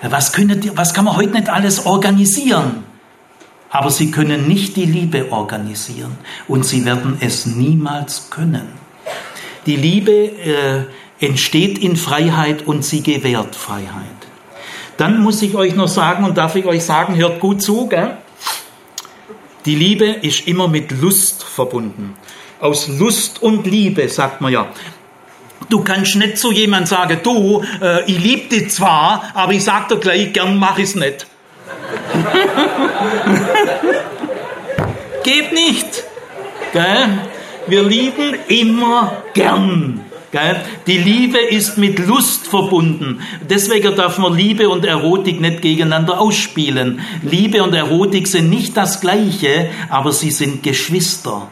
Was, können, was kann man heute nicht alles organisieren? Aber sie können nicht die Liebe organisieren und sie werden es niemals können. Die Liebe äh, entsteht in Freiheit und sie gewährt Freiheit. Dann muss ich euch noch sagen und darf ich euch sagen, hört gut zu, gell? Die Liebe ist immer mit Lust verbunden. Aus Lust und Liebe, sagt man ja. Du kannst nicht zu jemand sagen, du, äh, ich liebe dich zwar, aber ich sag dir gleich, gern mach ich's nicht. [laughs] Geht nicht. Gell? Wir lieben immer gern. Die Liebe ist mit Lust verbunden. Deswegen darf man Liebe und Erotik nicht gegeneinander ausspielen. Liebe und Erotik sind nicht das Gleiche, aber sie sind Geschwister.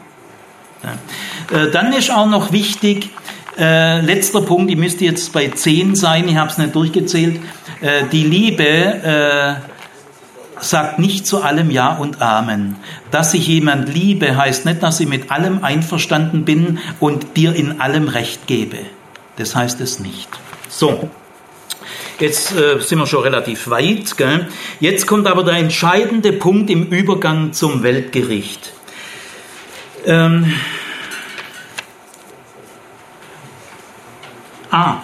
Äh, dann ist auch noch wichtig, äh, letzter Punkt, ich müsste jetzt bei 10 sein, ich habe es nicht durchgezählt, äh, die Liebe äh, sagt nicht zu allem Ja und Amen. Dass ich jemand liebe, heißt nicht, dass ich mit allem einverstanden bin und dir in allem Recht gebe. Das heißt es nicht. So, jetzt äh, sind wir schon relativ weit. Gell? Jetzt kommt aber der entscheidende Punkt im Übergang zum Weltgericht. Ähm, ah,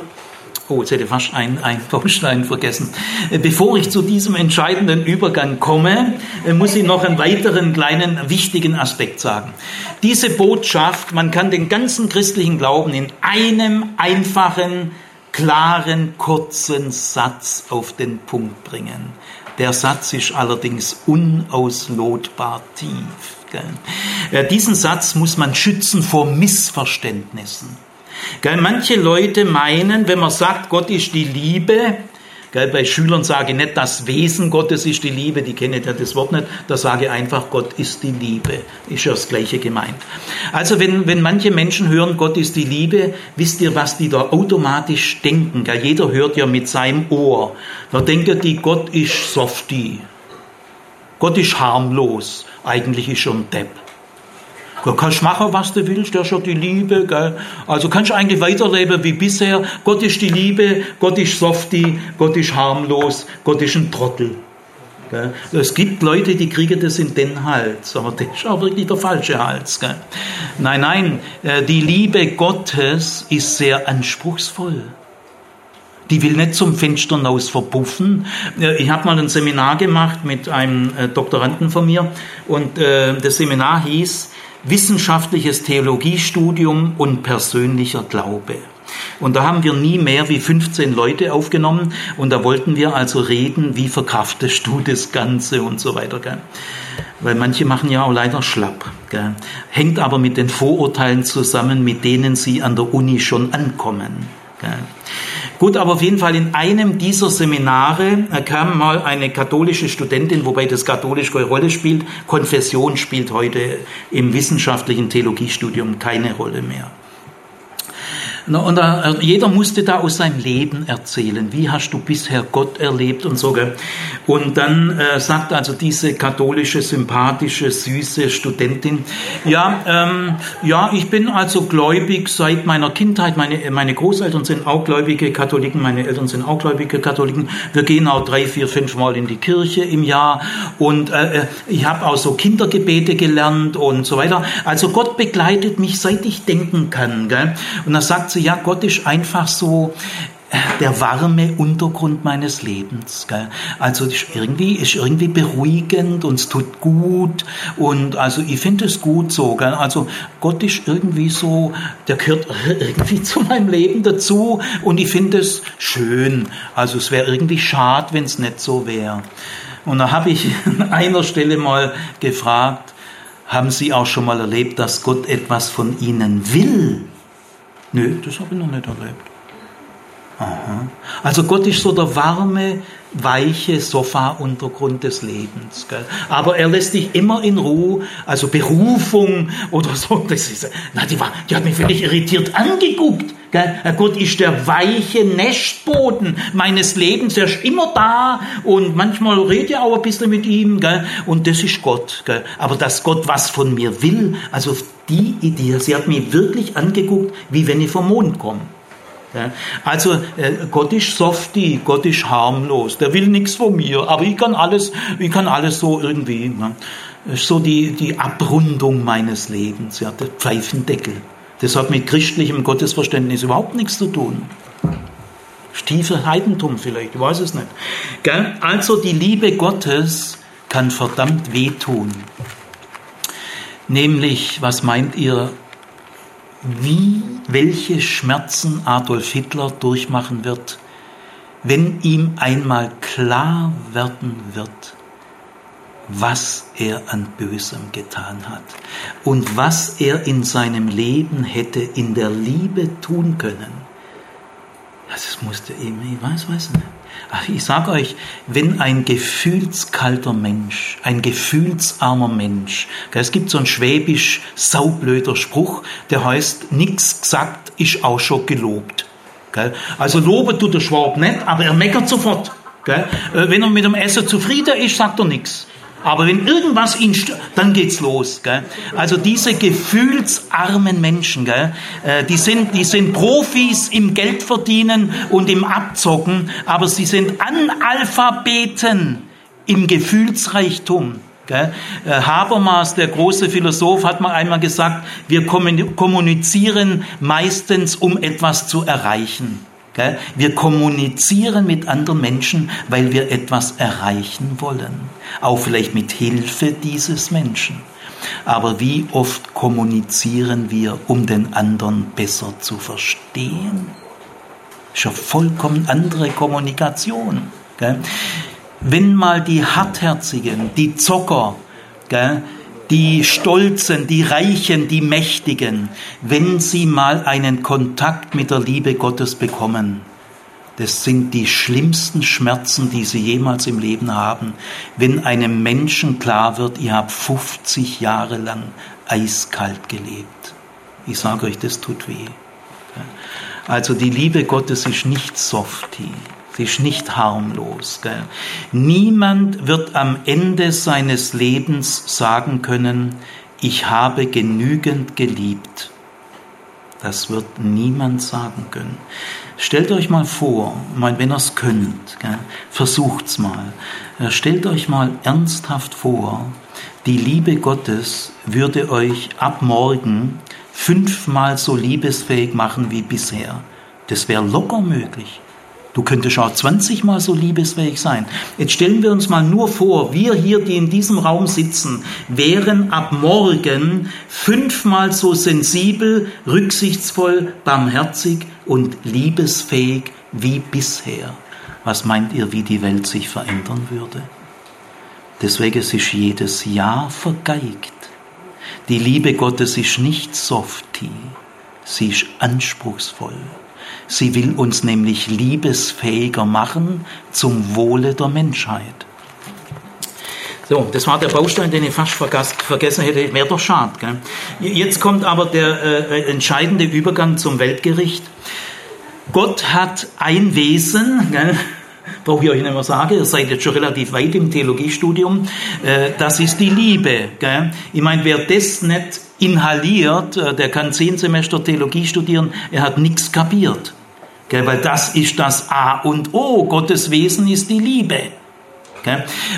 Oh, jetzt hätte ich fast einen, einen Baustein vergessen. Äh, bevor ich zu diesem entscheidenden Übergang komme, äh, muss ich noch einen weiteren kleinen wichtigen Aspekt sagen. Diese Botschaft, man kann den ganzen christlichen Glauben in einem einfachen, klaren, kurzen Satz auf den Punkt bringen. Der Satz ist allerdings unauslotbar tief. Äh, diesen Satz muss man schützen vor Missverständnissen. Gell, manche Leute meinen, wenn man sagt, Gott ist die Liebe, gell, bei Schülern sage ich nicht, das Wesen Gottes ist die Liebe, die kennen ja das Wort nicht, da sage ich einfach, Gott ist die Liebe. Ist ja das Gleiche gemeint. Also wenn, wenn manche Menschen hören, Gott ist die Liebe, wisst ihr, was die da automatisch denken? Gell? Jeder hört ja mit seinem Ohr. Da denken die, Gott ist softy. Gott ist harmlos. Eigentlich ist schon Depp. Du kannst machen, was du willst, der ist ja die Liebe. Gell? Also kannst du eigentlich weiterleben wie bisher. Gott ist die Liebe, Gott ist softy, Gott ist harmlos, Gott ist ein Trottel. Gell? Es gibt Leute, die kriegen das in den Hals, aber das ist auch wirklich der falsche Hals. Gell? Nein, nein, äh, die Liebe Gottes ist sehr anspruchsvoll. Die will nicht zum Fenster hinaus verpuffen. Äh, ich habe mal ein Seminar gemacht mit einem äh, Doktoranden von mir und das Seminar hieß wissenschaftliches Theologiestudium und persönlicher Glaube. Und da haben wir nie mehr wie 15 Leute aufgenommen und da wollten wir also reden, wie verkraftest du das Ganze und so weiter. Gell? Weil manche machen ja auch leider schlapp. Gell? Hängt aber mit den Vorurteilen zusammen, mit denen sie an der Uni schon ankommen. Gell? Gut, aber auf jeden Fall in einem dieser Seminare kam mal eine katholische Studentin, wobei das katholisch keine Rolle spielt. Konfession spielt heute im wissenschaftlichen Theologiestudium keine Rolle mehr. Und äh, jeder musste da aus seinem Leben erzählen. Wie hast du bisher Gott erlebt und so. Und dann äh, sagt also diese katholische, sympathische, süße Studentin, ja, ähm, ja, ich bin also gläubig seit meiner Kindheit. Meine, meine Großeltern sind auch gläubige Katholiken, meine Eltern sind auch gläubige Katholiken. Wir gehen auch drei, vier, fünf Mal in die Kirche im Jahr. Und äh, äh ich habe auch so Kindergebete gelernt und so weiter. Also Gott begleitet mich, seit ich denken kann. Gell? Und dann sagt sie, ja, Gott ist einfach so äh, der warme Untergrund meines Lebens. Gell? Also ist irgendwie, ist irgendwie beruhigend und es tut gut und also ich finde es gut so. Gell? Also Gott ist irgendwie so, der gehört [laughs] irgendwie zu meinem Leben dazu und ich finde es schön. Also es wäre irgendwie schade, wenn es nicht so wäre. Und da habe ich [laughs] an einer Stelle mal gefragt, haben Sie auch schon mal erlebt, dass Gott etwas von Ihnen will? Nö, das habe ich noch nicht erlebt. Aha. Also Gott ist so der warme, weiche Sofa-Untergrund des Lebens. Gell? Aber er lässt dich immer in Ruhe, also Berufung oder so. Das ist, na, die, war, die hat mich völlig irritiert angeguckt. Gott ist der weiche Nestboden meines Lebens. Er ist immer da und manchmal rede ich auch ein bisschen mit ihm. Und das ist Gott. Aber dass Gott was von mir will, also die Idee, sie hat mich wirklich angeguckt, wie wenn ich vom Mond komme. Also äh, Gott ist softy, Gott ist harmlos, der will nichts von mir, aber ich kann alles, ich kann alles so irgendwie. Ne? So die, die Abrundung meines Lebens, ja, der Pfeifendeckel. Das hat mit christlichem Gottesverständnis überhaupt nichts zu tun. Stiefel Heidentum vielleicht, ich weiß es nicht. Also die Liebe Gottes kann verdammt wehtun. Nämlich, was meint ihr, wie, welche Schmerzen Adolf Hitler durchmachen wird, wenn ihm einmal klar werden wird, was er an Bösem getan hat und was er in seinem Leben hätte in der Liebe tun können. Das musste ihm, ich weiß, weiß nicht. Ach, ich sage euch, wenn ein gefühlskalter Mensch, ein gefühlsarmer Mensch, es gibt so einen schwäbisch saublöder Spruch, der heißt, nichts gesagt ist auch schon gelobt. Also loben tut der Schwab nicht, aber er meckert sofort. Äh, wenn er mit dem Essen zufrieden ist, sagt er nichts. Aber wenn irgendwas ihn stört, dann geht's los. Gell? Also diese gefühlsarmen Menschen, gell? Äh, die, sind, die sind Profis im Geldverdienen und im Abzocken, aber sie sind Analphabeten im Gefühlsreichtum. Gell? Äh, Habermas, der große Philosoph, hat mal einmal gesagt, wir kommunizieren meistens, um etwas zu erreichen. Wir kommunizieren mit anderen Menschen, weil wir etwas erreichen wollen. Auch vielleicht mit Hilfe dieses Menschen. Aber wie oft kommunizieren wir, um den anderen besser zu verstehen? Das ist eine vollkommen andere Kommunikation. Wenn mal die Hartherzigen, die Zocker, die Stolzen, die Reichen, die Mächtigen, wenn sie mal einen Kontakt mit der Liebe Gottes bekommen, das sind die schlimmsten Schmerzen, die sie jemals im Leben haben, wenn einem Menschen klar wird, ihr habt 50 Jahre lang eiskalt gelebt. Ich sage euch, das tut weh. Also die Liebe Gottes ist nicht softy. Sie ist nicht harmlos. Gell? Niemand wird am Ende seines Lebens sagen können, ich habe genügend geliebt. Das wird niemand sagen können. Stellt euch mal vor, wenn ihr es könnt, gell, versucht's mal. Stellt euch mal ernsthaft vor, die Liebe Gottes würde euch ab morgen fünfmal so liebesfähig machen wie bisher. Das wäre locker möglich. Du könntest auch 20 Mal so liebesfähig sein. Jetzt stellen wir uns mal nur vor, wir hier, die in diesem Raum sitzen, wären ab morgen fünfmal so sensibel, rücksichtsvoll, barmherzig und liebesfähig wie bisher. Was meint ihr, wie die Welt sich verändern würde? Deswegen ist jedes Jahr vergeigt. Die Liebe Gottes ist nicht softy, sie ist anspruchsvoll. Sie will uns nämlich liebesfähiger machen zum Wohle der Menschheit. So, das war der Baustein, den ich fast vergessen hätte. Wäre doch schade. Gell? Jetzt kommt aber der äh, entscheidende Übergang zum Weltgericht. Gott hat ein Wesen, gell? [laughs] brauche ich euch nicht mehr sagen, ihr seid jetzt schon relativ weit im Theologiestudium, äh, das ist die Liebe. Ich meine, wer das nicht inhaliert, äh, der kann zehn Semester Theologie studieren, er hat nichts kapiert. Gell? Weil das ist das A und O, Gottes Wesen ist die Liebe.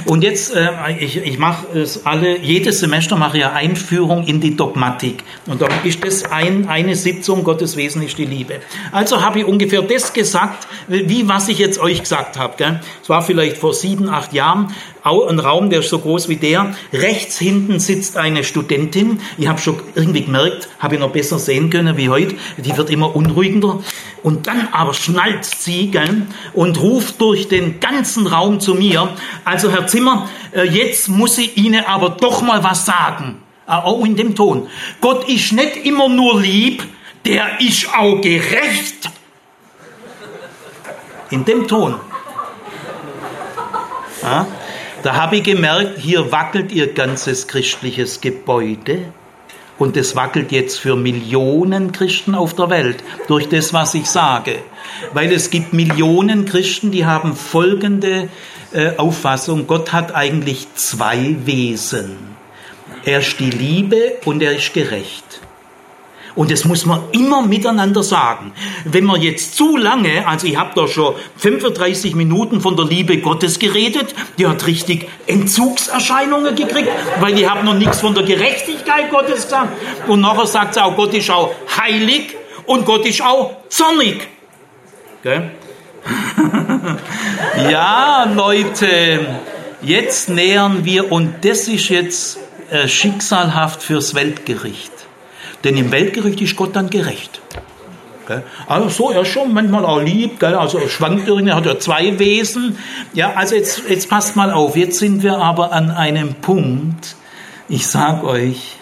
Und jetzt, äh, ich, ich mache es alle, jedes Semester mache ich eine Einführung in die Dogmatik. Und da ist das ein, eine Sitzung, Gottes Wesen ist die Liebe. Also habe ich ungefähr das gesagt, wie was ich jetzt euch gesagt habe. Es war vielleicht vor sieben, acht Jahren ein Raum, der ist so groß wie der. Rechts hinten sitzt eine Studentin. Ich habe schon irgendwie gemerkt, habe ich noch besser sehen können wie heute. Die wird immer unruhigender. Und dann aber schnallt sie gell, und ruft durch den ganzen Raum zu mir. Also Herr Zimmer, äh, jetzt muss ich Ihnen aber doch mal was sagen. Äh, auch in dem Ton. Gott ist nicht immer nur lieb, der ist auch gerecht. In dem Ton. Ja? Da habe ich gemerkt, hier wackelt ihr ganzes christliches Gebäude. Und es wackelt jetzt für Millionen Christen auf der Welt durch das, was ich sage. Weil es gibt Millionen Christen, die haben folgende äh, Auffassung. Gott hat eigentlich zwei Wesen. Er ist die Liebe und er ist gerecht. Und das muss man immer miteinander sagen. Wenn man jetzt zu lange, also ich habe da schon 35 Minuten von der Liebe Gottes geredet, die hat richtig Entzugserscheinungen gekriegt, weil die haben noch nichts von der Gerechtigkeit Gottes gesagt. Und nachher sagt sie auch, Gott ist auch heilig und Gott ist auch zornig. Gell? [laughs] ja, Leute, jetzt nähern wir, und das ist jetzt äh, schicksalhaft fürs Weltgericht. Denn im Weltgericht ist Gott dann gerecht. Also so, er ist schon manchmal auch lieb, also er schwankt irgendwie, hat ja zwei Wesen. Ja, also jetzt, jetzt passt mal auf, jetzt sind wir aber an einem Punkt, ich sag euch,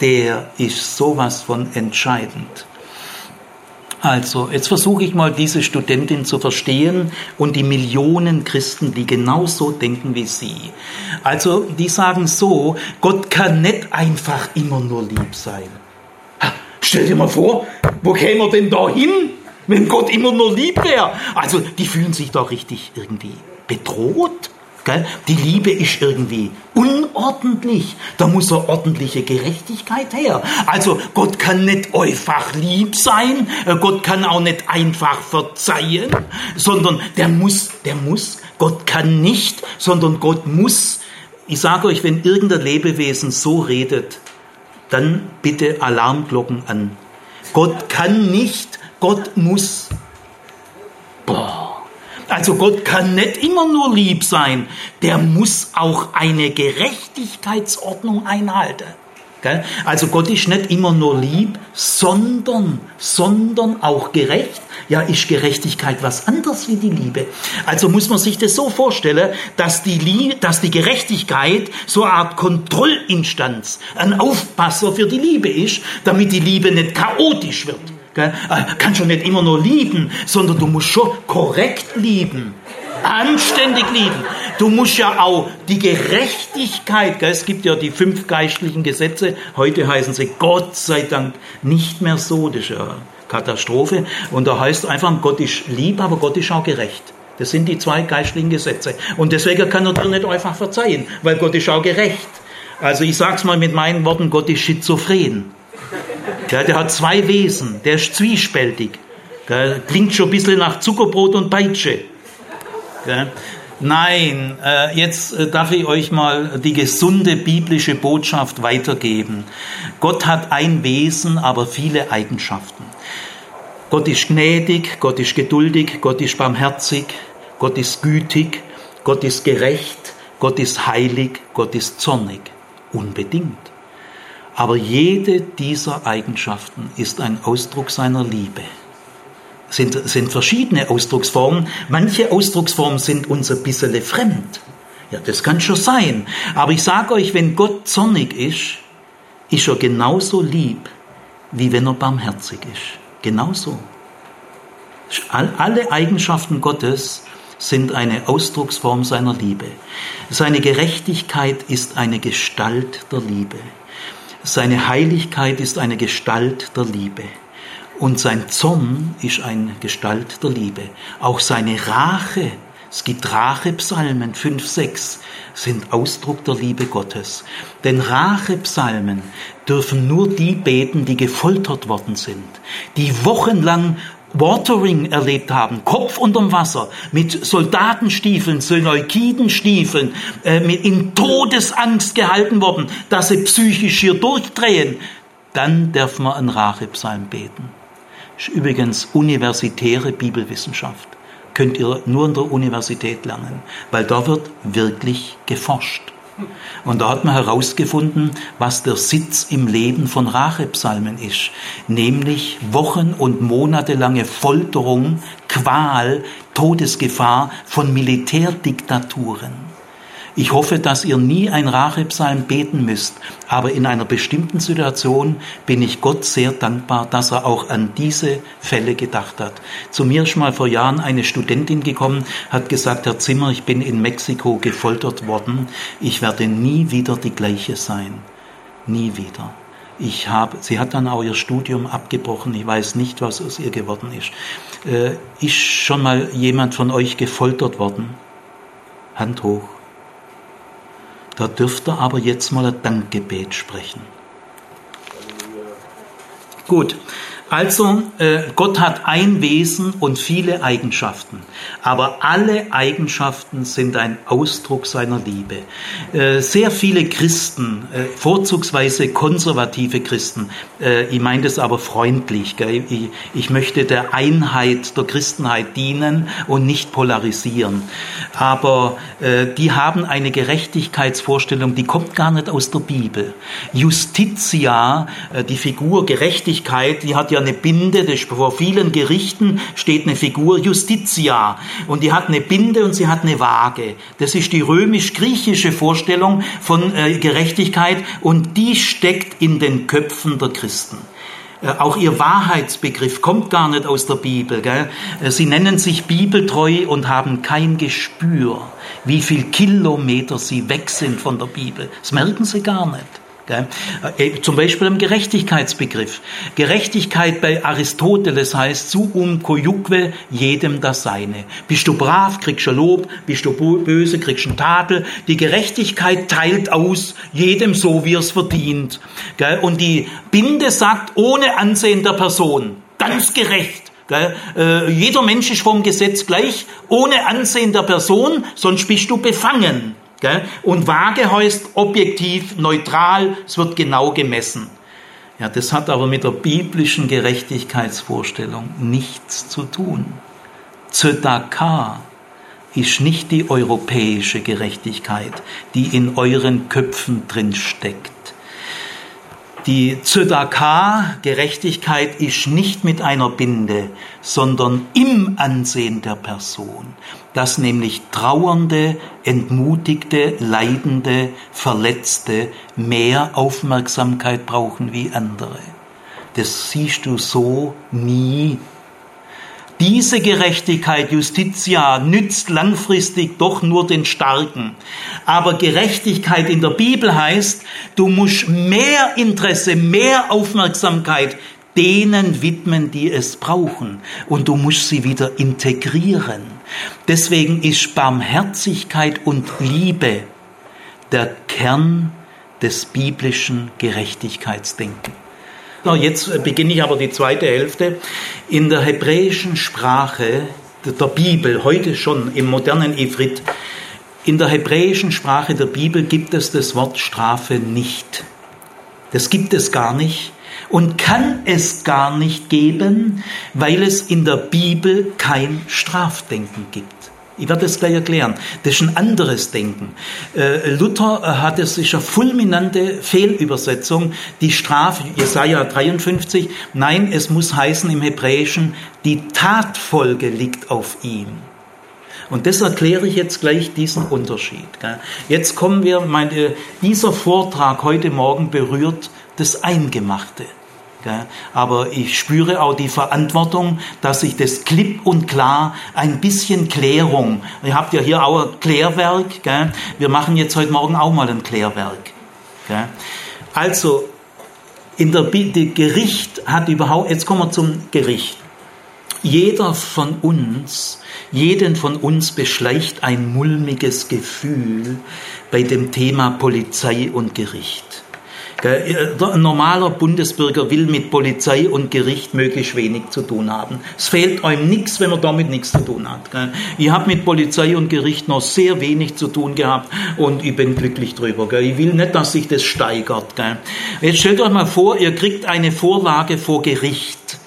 der ist sowas von entscheidend. Also, jetzt versuche ich mal diese Studentin zu verstehen und die Millionen Christen, die genauso denken wie sie. Also, die sagen so, Gott kann nicht einfach immer nur lieb sein. Stell dir mal vor, wo käme er denn da hin, wenn Gott immer nur lieb wäre? Also, die fühlen sich doch richtig irgendwie bedroht. Die Liebe ist irgendwie unordentlich. Da muss eine ordentliche Gerechtigkeit her. Also Gott kann nicht einfach lieb sein, äh, Gott kann auch nicht einfach verzeihen, sondern der muss, der muss. Gott kann nicht, sondern Gott muss. Ich sage euch, wenn irgendein Lebewesen so redet, dann bitte Alarmglocken an. Gott kann nicht, Gott muss. Boah. Also Gott kann nicht immer nur lieb sein, der muss auch eine Gerechtigkeitsordnung einhalten. Also Gott ist nicht immer nur lieb, sondern, sondern auch gerecht. Ja, ist Gerechtigkeit was anderes wie die Liebe? Also muss man sich das so vorstellen, dass die, Liebe, dass die Gerechtigkeit so eine Art Kontrollinstanz, ein Aufpasser für die Liebe ist, damit die Liebe nicht chaotisch wird. Gell? Äh, kannst du nicht immer nur lieben, sondern du musst schon korrekt lieben. Anständig lieben. Du musst ja auch die Gerechtigkeit, gell? es gibt ja die fünf geistlichen Gesetze, heute heißen sie Gott sei Dank nicht mehr so, das ist ja Katastrophe. Und da heißt einfach, Gott ist lieb, aber Gott ist auch gerecht. Das sind die zwei geistlichen Gesetze. Und deswegen kann er dir nicht einfach verzeihen, weil Gott ist auch gerecht. Also ich sag's mal mit meinen Worten, Gott ist schizophren. Ja, der hat zwei Wesen, der ist zwiespältig. Gell? Klingt schon ein bisschen nach Zuckerbrot und Peitsche. Nein, äh, jetzt äh, darf ich euch mal die gesunde biblische Botschaft weitergeben. Gott hat ein Wesen, aber viele Eigenschaften. Gott ist gnädig, Gott ist geduldig, Gott ist barmherzig, Gott ist gütig, Gott ist gerecht, Gott ist heilig, Gott ist zornig. Unbedingt. Aber jede dieser Eigenschaften ist ein Ausdruck seiner Liebe. Sind, sind verschiedene Ausdrucksformen. Manche Ausdrucksformen sind uns ein bisschen fremd. Ja, das kann schon sein. Aber ich sage euch, wenn Gott zornig ist, ist er genauso lieb, wie wenn er barmherzig ist. Genauso. Alle Eigenschaften Gottes sind eine Ausdrucksform seiner Liebe. Seine Gerechtigkeit ist eine Gestalt der Liebe. Seine Heiligkeit ist eine Gestalt der Liebe. Und sein Zorn ist eine Gestalt der Liebe. Auch seine Rache, es gibt Rachepsalmen 5, 6, sind Ausdruck der Liebe Gottes. Denn Rachepsalmen dürfen nur die beten, die gefoltert worden sind, die wochenlang Watering erlebt haben, Kopf unterm Wasser, mit Soldatenstiefeln, Seleukidenstiefeln, äh, in Todesangst gehalten worden, dass sie psychisch hier durchdrehen, dann darf man einen Rachepsalm beten. Ist übrigens universitäre Bibelwissenschaft. Könnt ihr nur in der Universität lernen, weil da wird wirklich geforscht. Und da hat man herausgefunden, was der Sitz im Leben von Rachepsalmen ist, nämlich Wochen- und monatelange Folterung, Qual, Todesgefahr von Militärdiktaturen. Ich hoffe, dass ihr nie ein Rachepsalm beten müsst, aber in einer bestimmten Situation bin ich Gott sehr dankbar, dass er auch an diese Fälle gedacht hat. Zu mir ist mal vor Jahren eine Studentin gekommen, hat gesagt, Herr Zimmer, ich bin in Mexiko gefoltert worden, ich werde nie wieder die gleiche sein. Nie wieder. Ich habe, sie hat dann auch ihr Studium abgebrochen. Ich weiß nicht, was aus ihr geworden ist. Äh, ist schon mal jemand von euch gefoltert worden? Hand hoch. Da dürft ihr aber jetzt mal ein Dankgebet sprechen. Gut, also äh, Gott hat ein Wesen und viele Eigenschaften, aber alle Eigenschaften sind ein Ausdruck seiner Liebe. Äh, sehr viele Christen, äh, vorzugsweise konservative Christen, äh, ich meine das aber freundlich, gell? Ich, ich möchte der Einheit der Christenheit dienen und nicht polarisieren, aber äh, die haben eine Gerechtigkeitsvorstellung, die kommt gar nicht aus der Bibel. Justitia, äh, die Figur Gerechtigkeit, die hat ja eine Binde, das vor vielen Gerichten steht eine Figur Justitia und die hat eine Binde und sie hat eine Waage. Das ist die römisch-griechische Vorstellung von äh, Gerechtigkeit und die steckt in den Köpfen der Christen. Äh, auch ihr Wahrheitsbegriff kommt gar nicht aus der Bibel. Gell? Äh, sie nennen sich bibeltreu und haben kein Gespür, wie viel Kilometer sie weg sind von der Bibel. Das merken sie gar nicht. Äh, zum Beispiel im Gerechtigkeitsbegriff. Gerechtigkeit bei Aristoteles heißt suum coiuque jedem das Seine. Bist du brav, kriegst du Lob, bist du böse, kriegst du Tadel. Die Gerechtigkeit teilt aus jedem so, wie er es verdient. Und die Binde sagt, ohne Ansehen der Person, ganz gerecht. Äh, jeder Mensch ist vom Gesetz gleich, ohne Ansehen der Person, sonst bist du befangen. Und vage heißt objektiv, neutral, es wird genau gemessen. Ja, das hat aber mit der biblischen Gerechtigkeitsvorstellung nichts zu tun. Zedakah ist nicht die europäische Gerechtigkeit, die in euren Köpfen drin steckt. Die Zedakah, Gerechtigkeit, ist nicht mit einer Binde, sondern im Ansehen der Person, dass nämlich Trauernde, Entmutigte, Leidende, Verletzte mehr Aufmerksamkeit brauchen wie andere. Das siehst du so nie diese Gerechtigkeit, Justitia, nützt langfristig doch nur den Starken. Aber Gerechtigkeit in der Bibel heißt, du musst mehr Interesse, mehr Aufmerksamkeit denen widmen, die es brauchen. Und du musst sie wieder integrieren. Deswegen ist Barmherzigkeit und Liebe der Kern des biblischen Gerechtigkeitsdenkens. Jetzt beginne ich aber die zweite Hälfte. In der hebräischen Sprache der Bibel, heute schon im modernen Ivrit, in der hebräischen Sprache der Bibel gibt es das Wort Strafe nicht. Das gibt es gar nicht und kann es gar nicht geben, weil es in der Bibel kein Strafdenken gibt. Ich werde es gleich erklären. Das ist ein anderes Denken. Äh, Luther äh, hat es ist eine fulminante Fehlübersetzung. Die Strafe, Jesaja 53, nein, es muss heißen im Hebräischen, die Tatfolge liegt auf ihm. Und das erkläre ich jetzt gleich diesen Unterschied. Jetzt kommen wir, meine, dieser Vortrag heute Morgen berührt das Eingemachte. Aber ich spüre auch die Verantwortung, dass ich das klipp und klar ein bisschen Klärung, ihr habt ja hier auch ein Klärwerk, wir machen jetzt heute Morgen auch mal ein Klärwerk. Also, in der Gericht hat überhaupt, jetzt kommen wir zum Gericht. Jeder von uns, jeden von uns beschleicht ein mulmiges Gefühl bei dem Thema Polizei und Gericht. Normaler Bundesbürger will mit Polizei und Gericht möglichst wenig zu tun haben. Es fehlt einem nichts, wenn man damit nichts zu tun hat. Ich habe mit Polizei und Gericht noch sehr wenig zu tun gehabt und ich bin glücklich drüber. Ich will nicht, dass sich das steigert. Jetzt stellt euch mal vor, ihr kriegt eine Vorlage vor Gericht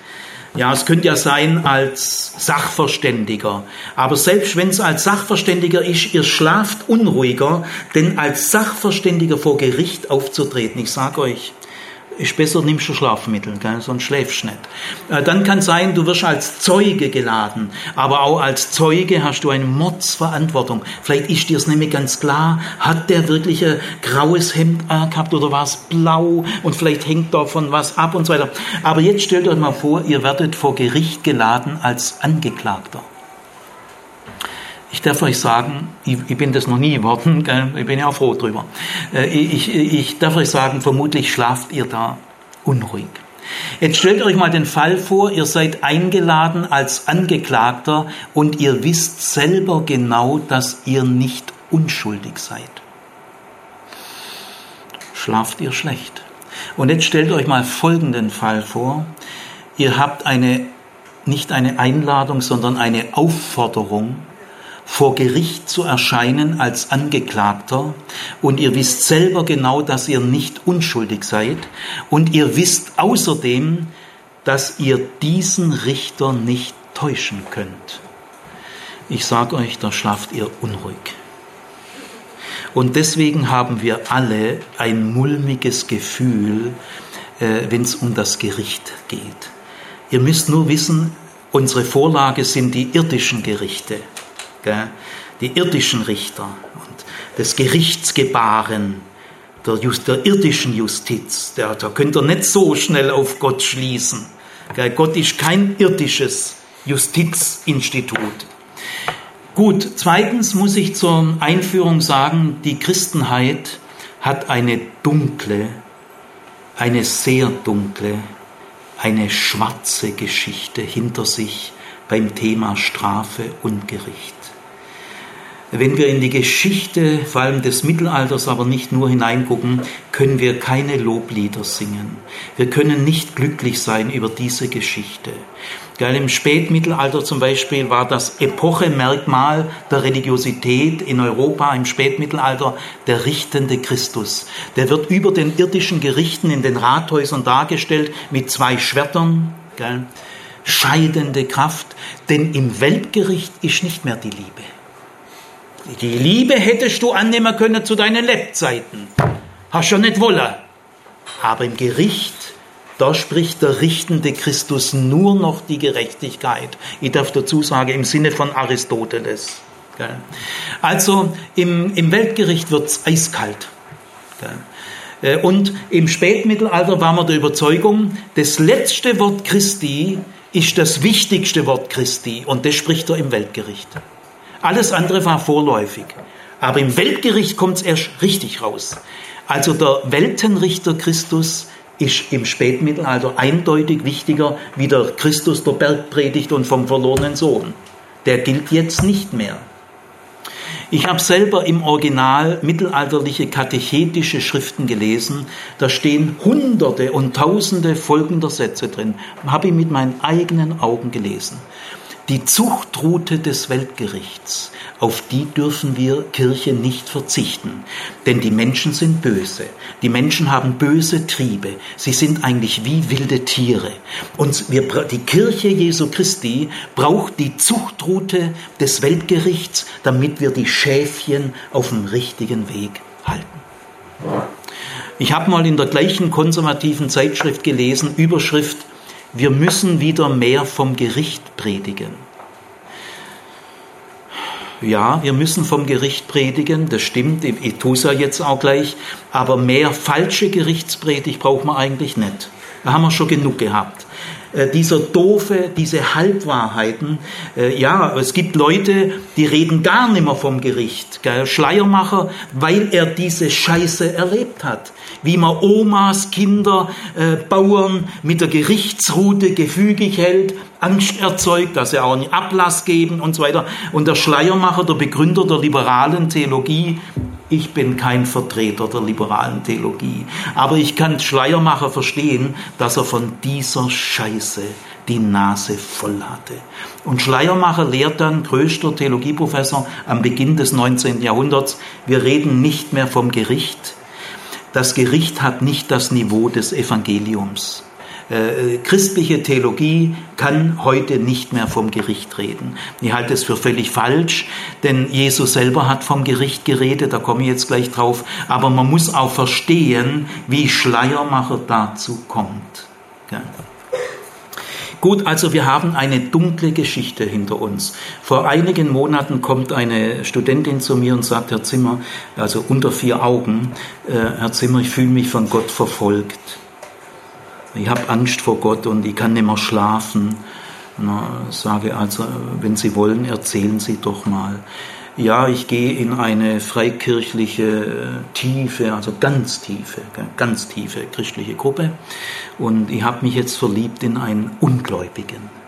ja, es könnte ja sein als Sachverständiger. Aber selbst wenn es als Sachverständiger ist, ihr schlaft unruhiger, denn als Sachverständiger vor Gericht aufzutreten, ich sage euch, ist besser, nimmst du Schlafmittel, gell? sonst schläfst du nicht. Äh, dann kann sein, du wirst als Zeuge geladen, aber auch als Zeuge hast du eine Mordsverantwortung. Vielleicht ist dir es nämlich ganz klar, hat der wirklich ein graues Hemd gehabt oder war es blau und vielleicht hängt davon was ab und so weiter. Aber jetzt stellt euch mal vor, ihr werdet vor Gericht geladen als Angeklagter. Ich darf euch sagen, ich, ich bin das noch nie geworden, [laughs] ich bin ja auch froh drüber. Äh, ich, ich darf euch sagen, vermutlich schlaft ihr da unruhig. Jetzt stellt euch mal den Fall vor, ihr seid eingeladen als Angeklagter und ihr wisst selber genau, dass ihr nicht unschuldig seid. Schlaft ihr schlecht. Und jetzt stellt euch mal folgenden Fall vor. Ihr habt eine, nicht eine Einladung, sondern eine Aufforderung vor Gericht zu erscheinen als Angeklagter und ihr wisst selber genau, dass ihr nicht unschuldig seid und ihr wisst außerdem, dass ihr diesen Richter nicht täuschen könnt. Ich sage euch, da schlaft ihr unruhig. Und deswegen haben wir alle ein mulmiges Gefühl, äh, wenn es um das Gericht geht. Ihr müsst nur wissen, unsere Vorlage sind die irdischen Gerichte gell? die irdischen Richter und das Gerichtsgebaren der, Just, der irdischen Justiz. Der, da könnt ihr nicht so schnell auf Gott schließen. Gell? Gott ist kein irdisches Justizinstitut. Gut, zweitens muss ich zur Einführung sagen, die Christenheit hat eine dunkle eine sehr dunkle, eine schwarze Geschichte hinter sich beim Thema Strafe und Gericht. Wenn wir in die Geschichte, vor allem des Mittelalters, aber nicht nur hineingucken, können wir keine Loblieder singen. Wir können nicht glücklich sein über diese Geschichte. Geil, Im Spätmittelalter zum Beispiel war das Epochemerkmal der Religiosität in Europa im Spätmittelalter der richtende Christus. Der wird über den irdischen Gerichten in den Rathäusern dargestellt mit zwei Schwertern. Gell? Scheidende Kraft, denn im Weltgericht ist nicht mehr die Liebe. Die Liebe hättest du annehmen können zu deinen Lebzeiten. Hast schon nicht wollen. Aber im Gericht, da spricht der richtende Christus nur noch die Gerechtigkeit. Ich darf dazu sagen, im Sinne von Aristoteles. Also im, im Weltgericht wird es eiskalt. Äh, und im Spätmittelalter war man der Überzeugung, das letzte Wort Christi ist das wichtigste Wort Christi und das spricht er im Weltgericht. Alles andere war vorläufig. Aber im Weltgericht kommt es erst richtig raus. Also der Weltenrichter Christus ist im Spätmittelalter eindeutig wichtiger wie der Christus der Bergpredigt und vom verlorenen Sohn. Der gilt jetzt nicht mehr. Ich habe selber im Original mittelalterliche katechetische Schriften gelesen. Da stehen Hunderte und Tausende folgender Sätze drin. Habe ich mit meinen eigenen Augen gelesen. Die Zuchtroute des Weltgerichts, auf die dürfen wir Kirche nicht verzichten. Denn die Menschen sind böse. Die Menschen haben böse Triebe. Sie sind eigentlich wie wilde Tiere. Und wir, die Kirche Jesu Christi braucht die Zuchtroute des Weltgerichts, damit wir die Schäfchen auf dem richtigen Weg halten. Ich habe mal in der gleichen konservativen Zeitschrift gelesen, Überschrift wir müssen wieder mehr vom Gericht predigen. Ja, wir müssen vom Gericht predigen, das stimmt, ich, tue es ja jetzt auch gleich, aber mehr falsche Gerichtspredigt braucht man eigentlich nicht. Da haben wir schon genug gehabt. Äh, dieser doofe, diese Halbwahrheiten. Äh, ja, es gibt Leute, die reden gar nicht mehr vom Gericht. Schleiermacher, weil er diese Scheiße erlebt hat. Wie man Omas, Kinder, äh, Bauern mit der Gerichtsroute gefügig hält, Angst erzeugt, dass sie auch einen Ablass geben und so weiter. Und der Schleiermacher, der Begründer der liberalen Theologie, ich bin kein Vertreter der liberalen Theologie, aber ich kann Schleiermacher verstehen, dass er von dieser Scheiße die Nase voll hatte. Und Schleiermacher lehrt dann, größter Theologieprofessor am Beginn des 19. Jahrhunderts, wir reden nicht mehr vom Gericht. Das Gericht hat nicht das Niveau des Evangeliums. Äh, christliche Theologie kann heute nicht mehr vom Gericht reden. Ich halte es für völlig falsch, denn Jesus selber hat vom Gericht geredet, da komme ich jetzt gleich drauf, aber man muss auch verstehen, wie Schleiermacher dazu kommt. Ja. Gut, also wir haben eine dunkle Geschichte hinter uns. Vor einigen Monaten kommt eine Studentin zu mir und sagt, Herr Zimmer, also unter vier Augen, äh, Herr Zimmer, ich fühle mich von Gott verfolgt. Ich habe Angst vor Gott und ich kann nicht mehr schlafen. Na, sage also, wenn Sie wollen, erzählen Sie doch mal. Ja, ich gehe in eine freikirchliche äh, tiefe, also ganz tiefe, ganz tiefe christliche Gruppe und ich habe mich jetzt verliebt in einen Ungläubigen.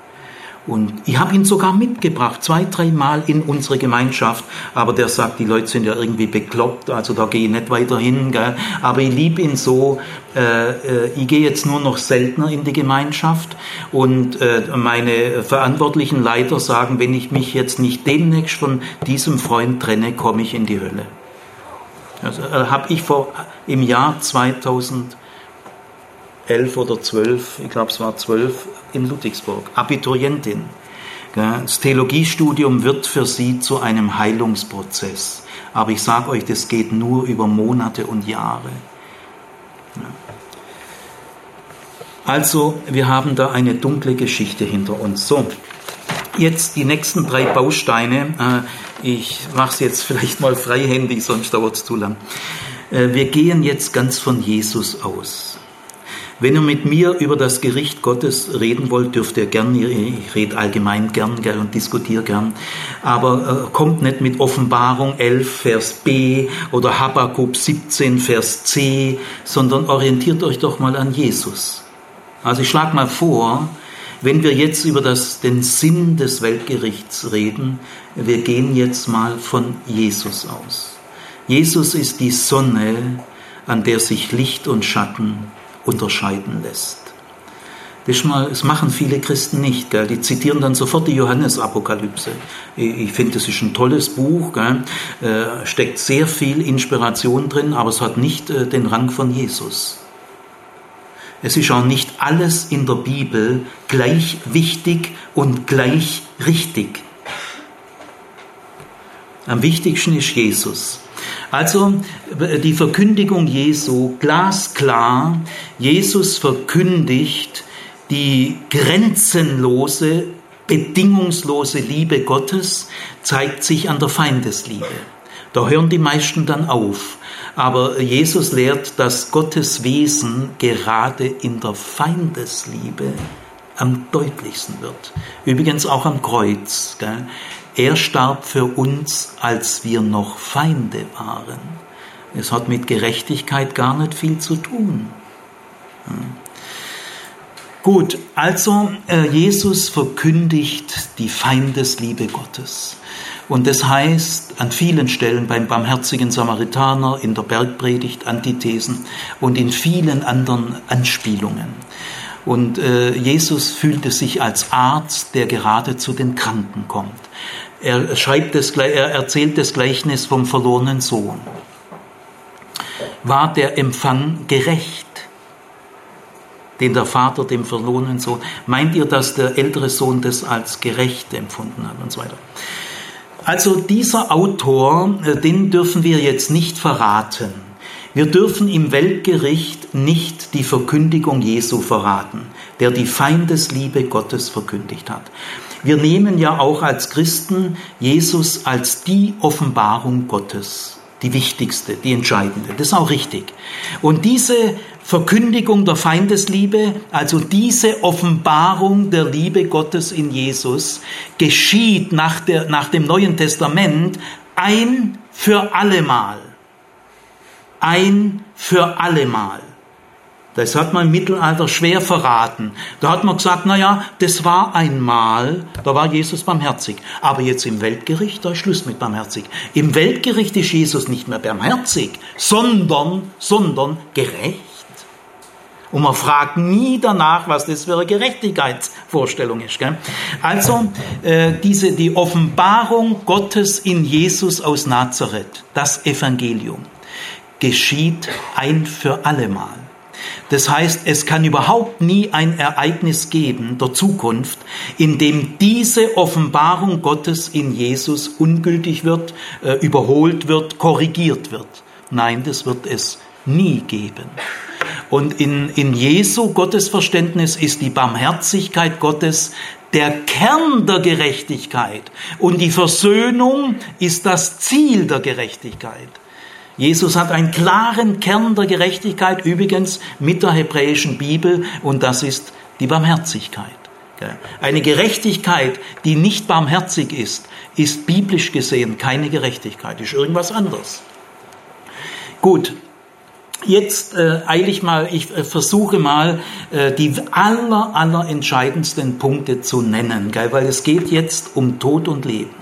Und ich habe ihn sogar mitgebracht, zwei, dreimal in unsere Gemeinschaft. Aber der sagt, die Leute sind ja irgendwie bekloppt, also da gehe ich nicht weiter hin. Gell? Aber ich liebe ihn so. Äh, äh, ich gehe jetzt nur noch seltener in die Gemeinschaft. Und äh, meine verantwortlichen Leiter sagen, wenn ich mich jetzt nicht demnächst von diesem Freund trenne, komme ich in die Hölle. Also äh, habe ich vor im Jahr 2000 elf oder zwölf, ich glaube es war zwölf, in Ludwigsburg, Abiturientin. Das Theologiestudium wird für sie zu einem Heilungsprozess. Aber ich sage euch, das geht nur über Monate und Jahre. Also, wir haben da eine dunkle Geschichte hinter uns. So, jetzt die nächsten drei Bausteine. Äh, ich mache es jetzt vielleicht mal freihändig, sonst dauert es zu lang. Äh, wir gehen jetzt ganz von Jesus aus. Wenn ihr mit mir über das Gericht Gottes reden wollt, dürft ihr gern, ich rede allgemein gern, gern und diskutiere gern, aber äh, kommt nicht mit Offenbarung 11, Vers B oder Habakkuk 17, Vers C, sondern orientiert euch doch mal an Jesus. Also ich schlage mal vor, wenn wir jetzt über das, den Sinn des Weltgerichts reden, wir gehen jetzt mal von Jesus aus. Jesus ist die Sonne, an der sich Licht und Schatten unterscheiden lässt. Das, mal, das machen viele Christen nicht. Gell? Die zitieren dann sofort die Johannesapokalypse. Ich finde, das ist ein tolles Buch, gell? Äh, steckt sehr viel Inspiration drin, aber es hat nicht äh, den Rang von Jesus. Es ist auch nicht alles in der Bibel gleich wichtig und gleich richtig. Am wichtigsten ist Jesus. Also die Verkündigung Jesu glasklar. Jesus verkündigt die grenzenlose, bedingungslose Liebe Gottes, zeigt sich an der Feindesliebe. Da hören die meisten dann auf. Aber Jesus lehrt, dass Gottes Wesen gerade in der Feindesliebe am deutlichsten wird. Übrigens auch am Kreuz. Gell? Er starb für uns, als wir noch Feinde waren. Es hat mit Gerechtigkeit gar nicht viel zu tun. Gut, also äh, Jesus verkündigt die Feindesliebe Gottes. Und das heißt an vielen Stellen beim barmherzigen Samaritaner, in der Bergpredigt, Antithesen und in vielen anderen Anspielungen. Und äh, Jesus fühlte sich als Arzt, der gerade zu den Kranken kommt. Er, schreibt das, er erzählt das Gleichnis vom verlorenen Sohn. War der Empfang gerecht, den der Vater dem verlorenen Sohn? Meint ihr, dass der ältere Sohn das als gerecht empfunden hat und so weiter? Also dieser Autor, äh, den dürfen wir jetzt nicht verraten. Wir dürfen im Weltgericht nicht die Verkündigung Jesu verraten, der die Feindesliebe Gottes verkündigt hat. Wir nehmen ja auch als Christen Jesus als die Offenbarung Gottes, die wichtigste, die entscheidende. Das ist auch richtig. Und diese Verkündigung der Feindesliebe, also diese Offenbarung der Liebe Gottes in Jesus, geschieht nach, der, nach dem Neuen Testament ein für allemal. Ein für allemal. Das hat man im Mittelalter schwer verraten. Da hat man gesagt, na ja, das war einmal, da war Jesus barmherzig. Aber jetzt im Weltgericht, da ist Schluss mit barmherzig. Im Weltgericht ist Jesus nicht mehr barmherzig, sondern, sondern gerecht. Und man fragt nie danach, was das für eine Gerechtigkeitsvorstellung ist. Gell? Also äh, diese, die Offenbarung Gottes in Jesus aus Nazareth, das Evangelium, geschieht ein für allemal. Das heißt, es kann überhaupt nie ein Ereignis geben der Zukunft, in dem diese Offenbarung Gottes in Jesus ungültig wird, äh, überholt wird, korrigiert wird. Nein, das wird es nie geben. Und in, in Jesu Gottesverständnis ist die Barmherzigkeit Gottes der Kern der Gerechtigkeit und die Versöhnung ist das Ziel der Gerechtigkeit. Jesus hat einen klaren Kern der Gerechtigkeit, übrigens mit der hebräischen Bibel, und das ist die Barmherzigkeit. Eine Gerechtigkeit, die nicht barmherzig ist, ist biblisch gesehen keine Gerechtigkeit, ist irgendwas anderes. Gut, jetzt äh, eile ich mal, ich äh, versuche mal äh, die aller, aller entscheidendsten Punkte zu nennen, gell, weil es geht jetzt um Tod und Leben.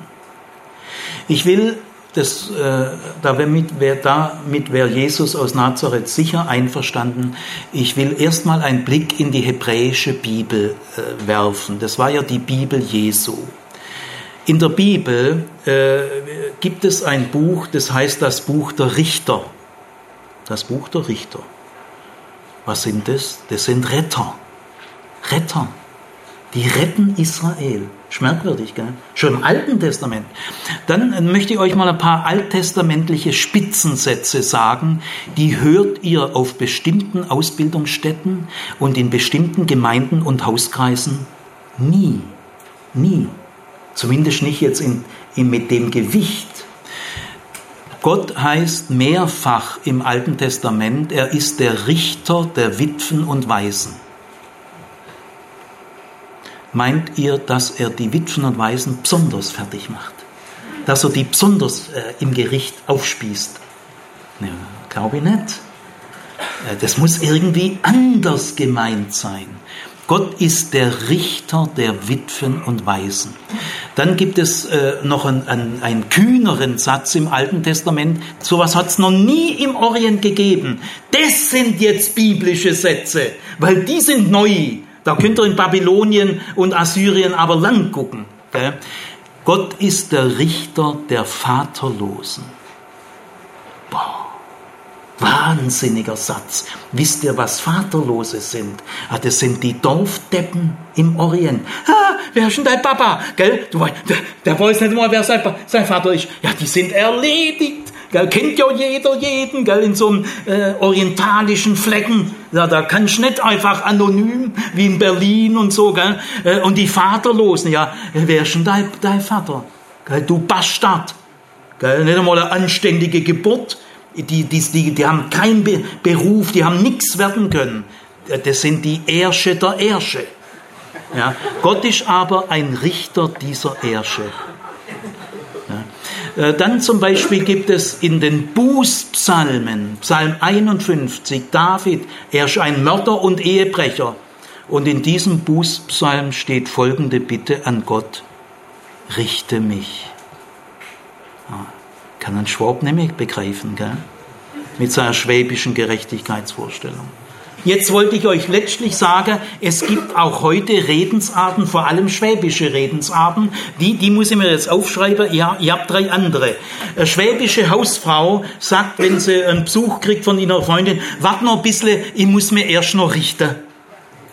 Ich will das, äh, damit wäre damit wär Jesus aus Nazareth sicher einverstanden. Ich will erstmal einen Blick in die hebräische Bibel äh, werfen. Das war ja die Bibel Jesu. In der Bibel äh, gibt es ein Buch, das heißt das Buch der Richter. Das Buch der Richter. Was sind das? Das sind Retter. Retter. Die retten Israel. Schmerkwürdig, gell? Schon im Alten Testament. Dann möchte ich euch mal ein paar alttestamentliche Spitzensätze sagen, die hört ihr auf bestimmten Ausbildungsstätten und in bestimmten Gemeinden und Hauskreisen nie. Nie. Zumindest nicht jetzt in, in, mit dem Gewicht. Gott heißt mehrfach im Alten Testament, er ist der Richter der Witwen und Waisen. Meint ihr, dass er die Witwen und Waisen besonders fertig macht? Dass er die besonders äh, im Gericht aufspießt? Ja, Glaube ich nicht. Äh, das muss irgendwie anders gemeint sein. Gott ist der Richter der Witwen und Waisen. Dann gibt es äh, noch einen, einen, einen, kühneren Satz im Alten Testament. Sowas hat es noch nie im Orient gegeben. Das sind jetzt biblische Sätze, weil die sind neu. Da könnt ihr in Babylonien und Assyrien aber lang gucken. Gell? Gott ist der Richter der Vaterlosen. Boah. Wahnsinniger Satz. Wisst ihr, was Vaterlose sind? Ah, das sind die Dorfdeppen im Orient. Ah, wer ist denn dein Papa? Gell? Du, der, der weiß nicht mal, wer sein, sein Vater ist. Ja, die sind erledigt. Gell? Kennt ja jeder jeden, gell? in so einem äh, orientalischen Flecken. Ja, da kannst du nicht einfach anonym, wie in Berlin und so. Gell? Äh, und die Vaterlosen, ja, wer ist denn dein, dein Vater? Gell? Du Bastard. Gell? Nicht einmal eine anständige Geburt die, die, die, die haben keinen Be Beruf, die haben nichts werden können. Das sind die Ersche der Ersche. Ja. Gott ist aber ein Richter dieser Ersche. Äh, dann zum Beispiel gibt es in den Bußpsalmen, Psalm 51, David, er ist ein Mörder und Ehebrecher. Und in diesem Bußpsalm steht folgende Bitte an Gott, richte mich. Ja kann ein Schwab nicht begreifen, gell? mit seiner schwäbischen Gerechtigkeitsvorstellung. Jetzt wollte ich euch letztlich sagen, es gibt auch heute Redensarten, vor allem schwäbische Redensarten. Die, die muss ich mir jetzt aufschreiben. Ja, ihr habt drei andere. Eine schwäbische Hausfrau sagt, wenn sie einen Besuch kriegt von ihrer Freundin, warte noch ein bisschen, ich muss mir erst noch richten.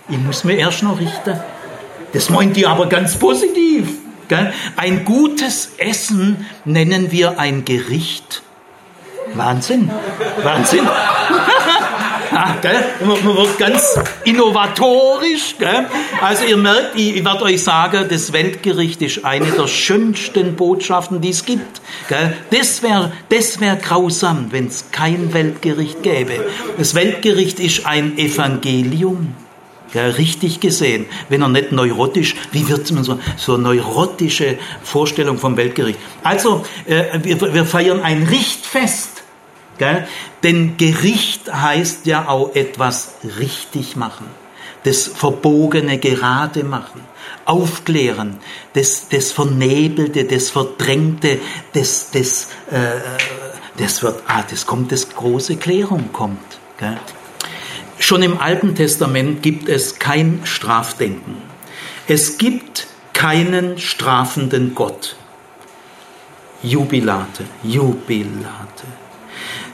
Ich muss mir erst noch richten. Das meint die aber ganz positiv. Ein gutes Essen nennen wir ein Gericht. Wahnsinn, Wahnsinn. [laughs] [laughs] Ja, Man wird ganz innovatorisch. Gell? Also ihr merkt, ich, werde euch sagen, das Weltgericht ist eine der schönsten Botschaften, die es gibt. Gell? Das wäre das wär grausam, wenn es kein Weltgericht gäbe. Das Weltgericht ist ein Evangelium. Ja, richtig gesehen, wenn er nicht neurotisch, wie wird man so, so neurotische Vorstellung vom Weltgericht? Also, äh, wir, wir feiern ein Richtfest, gell? denn Gericht heißt ja auch etwas richtig machen, das Verbogene gerade machen, aufklären, das, das Vernebelte, das Verdrängte, das, das, äh, das wird, ah, das kommt, das große Klärung kommt. Gell? Schon im Alten Testament gibt es kein Strafdenken. Es gibt keinen strafenden Gott. Jubilate, Jubilate.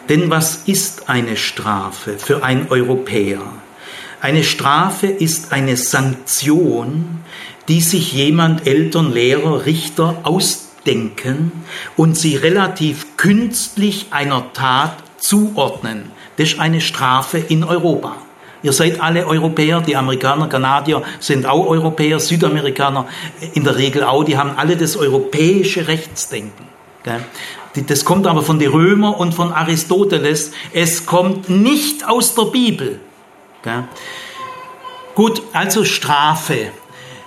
Denn was ist eine Strafe für einen Europäer? Eine Strafe ist eine Sanktion, die sich jemand, Eltern, Lehrer, Richter ausdenken und sie relativ künstlich einer Tat zuordnen. Das ist eine Strafe in Europa. Ihr seid alle Europäer, die Amerikaner, Kanadier sind auch Europäer, Südamerikaner in der Regel auch, die haben alle das europäische Rechtsdenken. Das kommt aber von den Römern und von Aristoteles. Es kommt nicht aus der Bibel. Gut, also Strafe.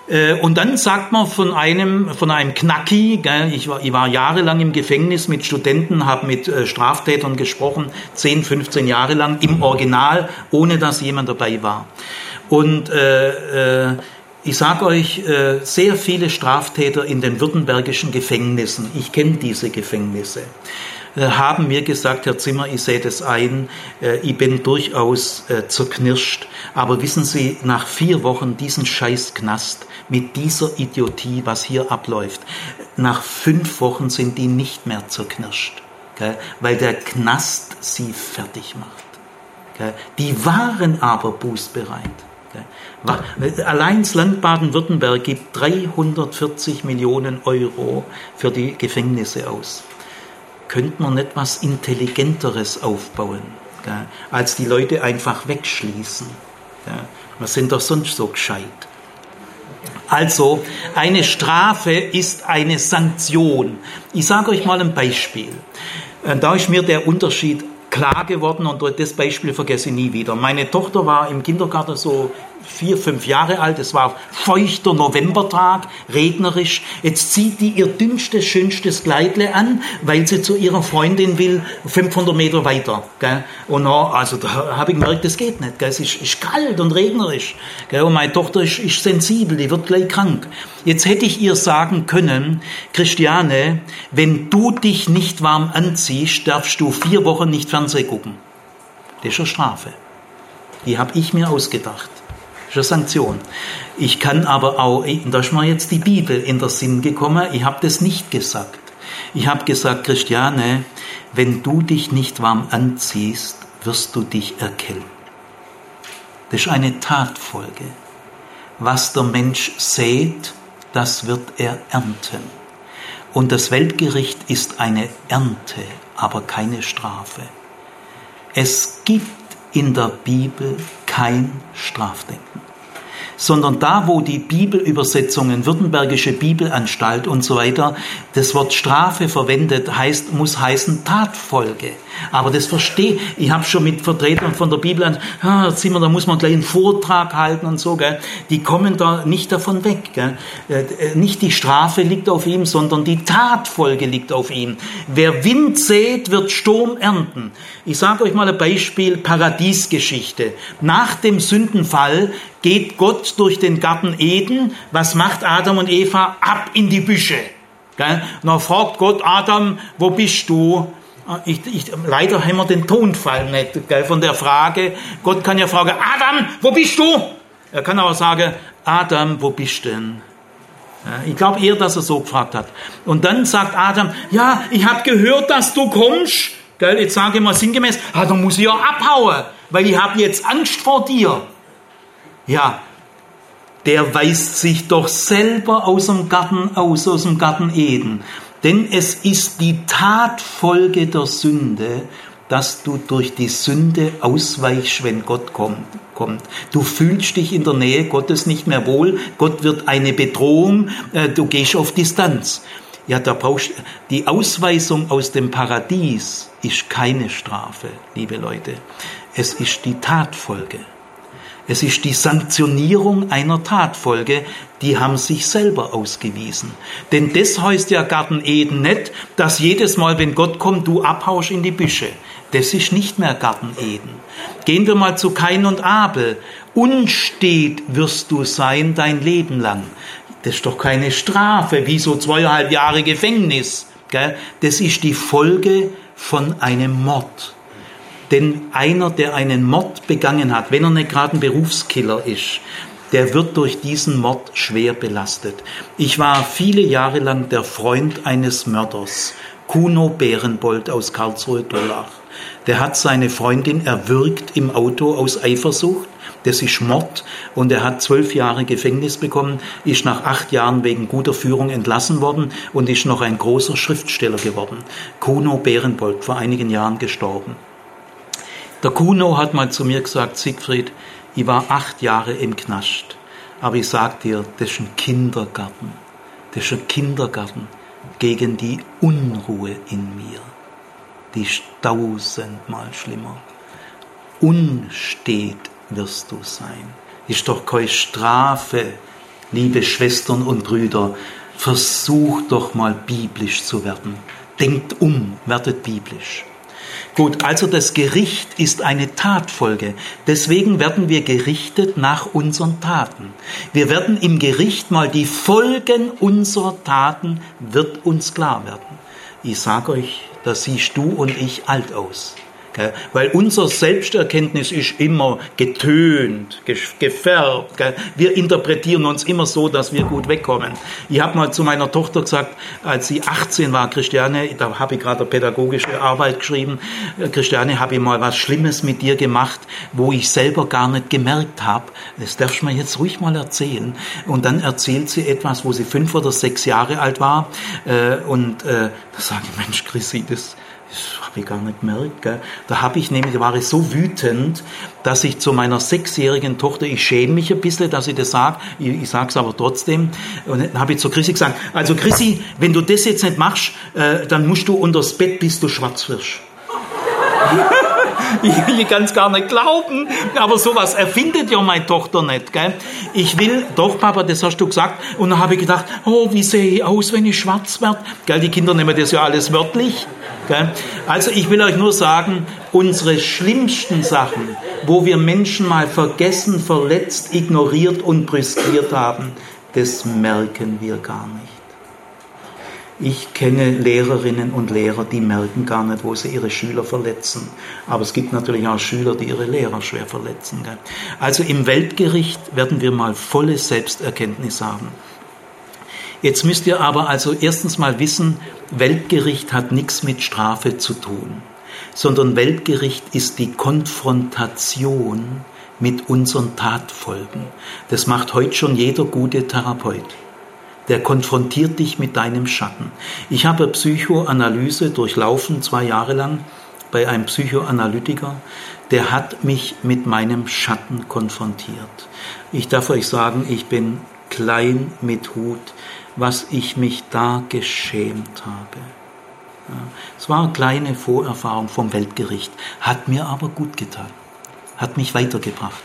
Äh, und dann sagt man von einem, von einem Knacki, gell, ich, war, ich war jahrelang im Gefängnis mit Studenten, habe mit äh, Straftätern gesprochen, 10, 15 Jahre lang im Original, ohne dass jemand dabei war. Und äh, äh, ich sage euch, äh, sehr viele Straftäter in den württembergischen Gefängnissen, ich kenne diese Gefängnisse, äh, haben mir gesagt, Herr Zimmer, ich sehe das ein, äh, ich bin durchaus zerknirscht, aber wissen Sie, nach vier Wochen diesen Scheißknast mit dieser Idiotie, was hier abläuft, nach fünf Wochen sind die nicht mehr zerknirscht, weil der Knast sie fertig macht. Die waren aber bußbereit. Allein das Land Baden-Württemberg gibt 340 Millionen Euro für die Gefängnisse aus könnte man nicht was Intelligenteres aufbauen, als die Leute einfach wegschließen. Wir sind doch sonst so gescheit. Also, eine Strafe ist eine Sanktion. Ich sage euch mal ein Beispiel. Äh, da ist mir der Unterschied klar geworden und das Beispiel vergesse ich nie wieder. Meine Tochter war im Kindergarten so vier, fünf Jahre alt. Es war feuchter Novembertag, regnerisch. Jetzt zieht die ihr dünnstes, schönstes Kleidle an, weil sie zu ihrer Freundin will, 500 Meter weiter. Gell? Und also da habe ich gemerkt, das geht nicht. Gell? Es ist, ist kalt und regnerisch. Gell? Und meine Tochter ist, ist sensibel, die wird gleich krank. Jetzt hätte ich ihr sagen können, Christiane, wenn du dich nicht warm anziehst, darfst du vier Wochen nicht Fernsehen gucken. Das ist eine Strafe. Die habe ich mir ausgedacht. Das ist eine Sanktion. Ich kann aber auch, da ist mir jetzt die Bibel in der Sinn gekommen, ich habe das nicht gesagt. Ich habe gesagt, Christiane, wenn du dich nicht warm anziehst, wirst du dich erkälten. Das ist eine Tatfolge. Was der Mensch sät, das wird er ernten. Und das Weltgericht ist eine Ernte, aber keine Strafe. Es gibt in der Bibel kein Strafdenken sondern da, wo die Bibelübersetzungen, Württembergische Bibelanstalt und so weiter, das Wort Strafe verwendet, heißt, muss heißen Tatfolge. Aber das verstehe ich. habe schon mit Vertretern von der Bibel an, Zimmer, da muss man gleich einen Vortrag halten und so, gell. Die kommen da nicht davon weg, gell. Äh, äh, nicht die Strafe liegt auf ihm, sondern die Tatfolge liegt auf ihm. Wer Wind sät, wird Sturm ernten. Ich sage euch mal ein Beispiel, Paradiesgeschichte. Nach dem Sündenfall geht Gott durch den Garten Eden. Was macht Adam und Eva? Ab in die Büsche. Und dann fragt Gott Adam, wo bist du? Ich, ich, leider haben wir den Tonfall nicht gell, von der Frage. Gott kann ja fragen, Adam, wo bist du? Er kann aber sagen, Adam, wo bist du denn? Ich glaube eher, dass er so gefragt hat. Und dann sagt Adam, ja, ich habe gehört, dass du kommst. Gell, jetzt sage ich mal sinngemäß, ah, dann muss ich ja abhauen, weil ich habe jetzt Angst vor dir. Ja, der weist sich doch selber aus dem Garten aus, aus dem Garten Eden. Denn es ist die Tatfolge der Sünde, dass du durch die Sünde ausweichst, wenn Gott kommt. kommt. Du fühlst dich in der Nähe Gottes nicht mehr wohl, Gott wird eine Bedrohung, äh, du gehst auf Distanz. Ja, da brauchst die Ausweisung aus dem Paradies ist keine Strafe, liebe Leute. Es ist die Tatfolge. Es ist die Sanktionierung einer Tatfolge, die haben sich selber ausgewiesen. Denn das heißt ja Garten Eden nicht, dass jedes Mal, wenn Gott kommt, du abhausch in die Büsche. Das ist nicht mehr Garten Eden. Gehen wir mal zu Kain und Abel. Unstet wirst du sein dein Leben lang. Das ist doch keine Strafe, wie so zweieinhalb Jahre Gefängnis. Das ist die Folge von einem Mord. Denn einer, der einen Mord begangen hat, wenn er nicht gerade ein Berufskiller ist, der wird durch diesen Mord schwer belastet. Ich war viele Jahre lang der Freund eines Mörders, Kuno Bärenbold aus Karlsruhe-Dollach. Der hat seine Freundin erwürgt im Auto aus Eifersucht. Das ist Mord und er hat zwölf Jahre Gefängnis bekommen, ist nach acht Jahren wegen guter Führung entlassen worden und ist noch ein großer Schriftsteller geworden. Kuno Bärenbold, vor einigen Jahren gestorben. Der Kuno hat mal zu mir gesagt, Siegfried, ich war acht Jahre im Knast, aber ich sag dir, das ist ein Kindergarten. Das ist ein Kindergarten gegen die Unruhe in mir. Die ist tausendmal schlimmer. Unstet wirst du sein. Ist doch keine Strafe, liebe Schwestern und Brüder. Versucht doch mal biblisch zu werden. Denkt um, werdet biblisch. Gut, also das Gericht ist eine Tatfolge. Deswegen werden wir gerichtet nach unseren Taten. Wir werden im Gericht mal die Folgen unserer Taten wird uns klar werden. Ich sage euch, da siehst du und ich alt aus. Weil unser Selbsterkenntnis ist immer getönt, gefärbt. Wir interpretieren uns immer so, dass wir gut wegkommen. Ich habe mal zu meiner Tochter gesagt, als sie 18 war, Christiane, da habe ich gerade eine pädagogische Arbeit geschrieben, äh, Christiane, habe ich mal was Schlimmes mit dir gemacht, wo ich selber gar nicht gemerkt habe. Das darfst du mir jetzt ruhig mal erzählen. Und dann erzählt sie etwas, wo sie fünf oder sechs Jahre alt war. Äh, und äh, da sage ich, Mensch, Chrissy, das habe ich gar nicht gemerkt. Gell? Da habe ich nämlich, war ich so wütend, dass ich zu meiner sechsjährigen Tochter, ich schäme mich ein bisschen, dass ich das sage, ich, ich sage es aber trotzdem, und dann habe ich zu Chrissy gesagt, also Chrissy, wenn du das jetzt nicht machst, äh, dann musst du unter das Bett, bis du schwarz wirst. [laughs] ich will ganz gar nicht glauben, aber sowas erfindet ja meine Tochter nicht. Gell? Ich will, doch Papa, das hast du gesagt. Und dann habe ich gedacht, oh, wie sehe ich aus, wenn ich schwarz werde? Gell, die Kinder nehmen das ja alles wörtlich. Gell? Also ich will euch nur sagen, unsere schlimmsten Sachen, wo wir Menschen mal vergessen, verletzt, ignoriert und brüskiert haben, das merken wir gar nicht. Ich kenne Lehrerinnen und Lehrer, die merken gar nicht, wo sie ihre Schüler verletzen. Aber es gibt natürlich auch Schüler, die ihre Lehrer schwer verletzen. Also im Weltgericht werden wir mal volle Selbsterkenntnis haben. Jetzt müsst ihr aber also erstens mal wissen, Weltgericht hat nichts mit Strafe zu tun, sondern Weltgericht ist die Konfrontation mit unseren Tatfolgen. Das macht heute schon jeder gute Therapeut der konfrontiert dich mit deinem Schatten. Ich habe Psychoanalyse durchlaufen, zwei Jahre lang, bei einem Psychoanalytiker, der hat mich mit meinem Schatten konfrontiert. Ich darf euch sagen, ich bin klein mit Hut, was ich mich da geschämt habe. Es war eine kleine Vorerfahrung vom Weltgericht, hat mir aber gut getan, hat mich weitergebracht.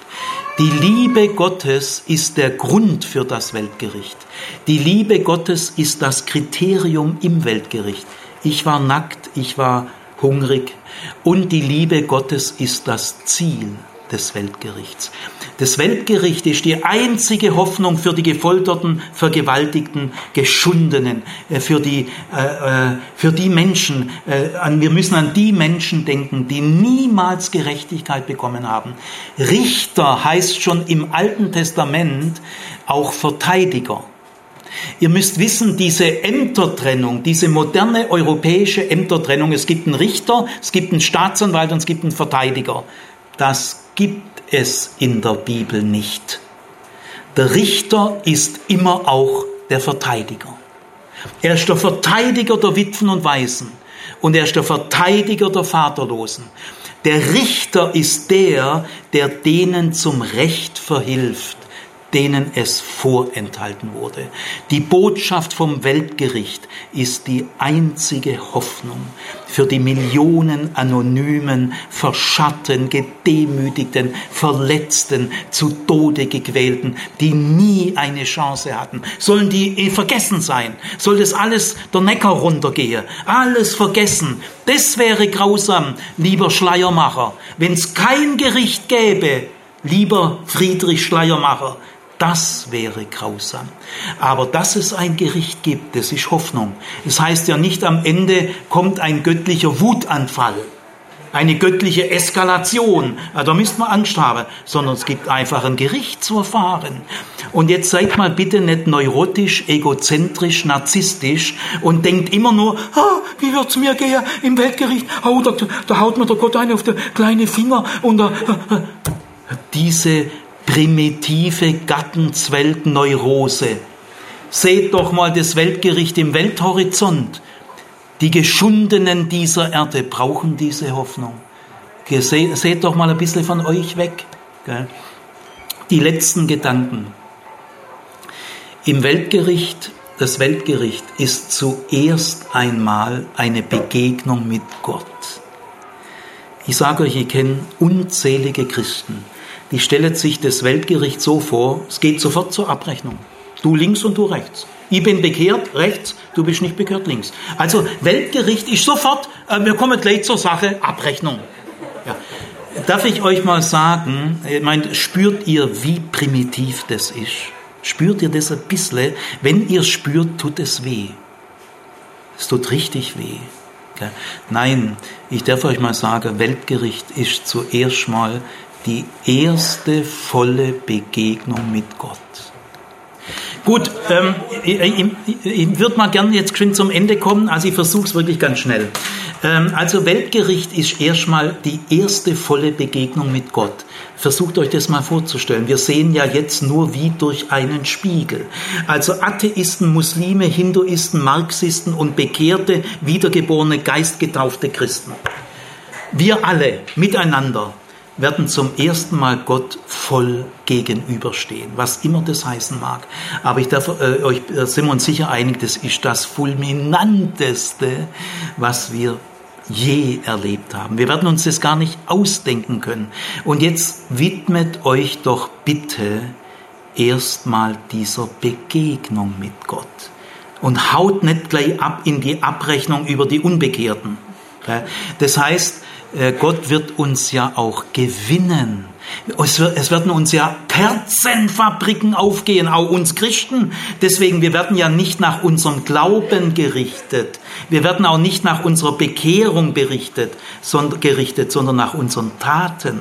Die Liebe Gottes ist der Grund für das Weltgericht. Die Liebe Gottes ist das Kriterium im Weltgericht. Ich war nackt, ich war hungrig und die Liebe Gottes ist das Ziel des Weltgerichts. Das Weltgericht ist die einzige Hoffnung für die gefolterten, vergewaltigten, geschundenen, äh, für die, äh, äh, für die Menschen. Wir müssen an die Menschen denken, die niemals Gerechtigkeit bekommen haben. Richter heißt schon im Alten Testament auch Verteidiger. Ihr müsst wissen, diese Ämtertrennung, diese moderne europäische Ämtertrennung, es gibt einen Richter, es gibt einen Staatsanwalt und es gibt einen Verteidiger. Das gibt es in der Bibel nicht. Der Richter ist immer auch der Verteidiger. Er ist der Verteidiger der Witwen und Waisen und er ist der Verteidiger der Vaterlosen. Der Richter ist der, der denen zum Recht verhilft denen es vorenthalten wurde. Die Botschaft vom Weltgericht ist die einzige Hoffnung für die Millionen anonymen, verschatten, gedemütigten, verletzten, zu Tode gequälten, die nie eine Chance hatten. Sollen die eh vergessen sein? Soll das alles der Neckar runtergehen? Alles vergessen? Das wäre grausam, lieber Schleiermacher. Wenn es kein Gericht gäbe, lieber Friedrich Schleiermacher, das wäre grausam. Aber dass es ein Gericht gibt, das ist Hoffnung. Es das heißt ja nicht am Ende kommt ein göttlicher Wutanfall, eine göttliche Eskalation. Da müsste man Angst haben, sondern es gibt einfach ein Gerichtsverfahren. Und jetzt seid mal bitte nicht neurotisch, egozentrisch, narzisstisch und denkt immer nur, ah, wie wird's mir gehen im Weltgericht? Oh, da, da haut mir der Gott eine auf den kleinen Finger und da, diese primitive Gattenzweltneurose. Seht doch mal das Weltgericht im Welthorizont. Die Geschundenen dieser Erde brauchen diese Hoffnung. Seht doch mal ein bisschen von euch weg. Die letzten Gedanken. Im Weltgericht, das Weltgericht ist zuerst einmal eine Begegnung mit Gott. Ich sage euch, ich kenne unzählige Christen, die stellt sich das Weltgericht so vor, es geht sofort zur Abrechnung. Du links und du rechts. Ich bin bekehrt rechts, du bist nicht bekehrt links. Also Weltgericht ist sofort, äh, wir kommen gleich zur Sache, Abrechnung. Ja. Darf ich euch mal sagen, ich meine, spürt ihr, wie primitiv das ist? Spürt ihr das ein bisschen? Wenn ihr spürt, tut es weh. Es tut richtig weh. Nein, ich darf euch mal sagen, Weltgericht ist zuerst mal die erste volle Begegnung mit Gott. Gut, ähm, ich, ich, würde mal gerne jetzt schon zum Ende kommen, also ich versuche es wirklich ganz schnell. Ähm, also Weltgericht ist erstmal die erste volle Begegnung mit Gott. Versucht euch das mal vorzustellen. Wir sehen ja jetzt nur wie durch einen Spiegel. Also Atheisten, Muslime, Hinduisten, Marxisten und bekehrte, wiedergeborene, geistgetaufte Christen. Wir alle miteinander werden zum ersten Mal Gott voll gegenüberstehen, was immer das heißen mag. Aber ich darf äh, euch äh, sind wir uns sicher einig, das ist das fulminanteste, was wir je erlebt haben. Wir werden uns das gar nicht ausdenken können. Und jetzt widmet euch doch bitte erstmal dieser Begegnung mit Gott und haut nicht gleich ab in die Abrechnung über die Unbekehrten. Das heißt, Gott wird uns ja auch gewinnen. Es, werden uns ja Kerzenfabriken aufgehen, auch uns Christen. Deswegen, wir werden ja nicht nach unserem Glauben gerichtet. Wir werden auch nicht nach unserer Bekehrung berichtet, sondern, gerichtet, sondern nach unseren Taten.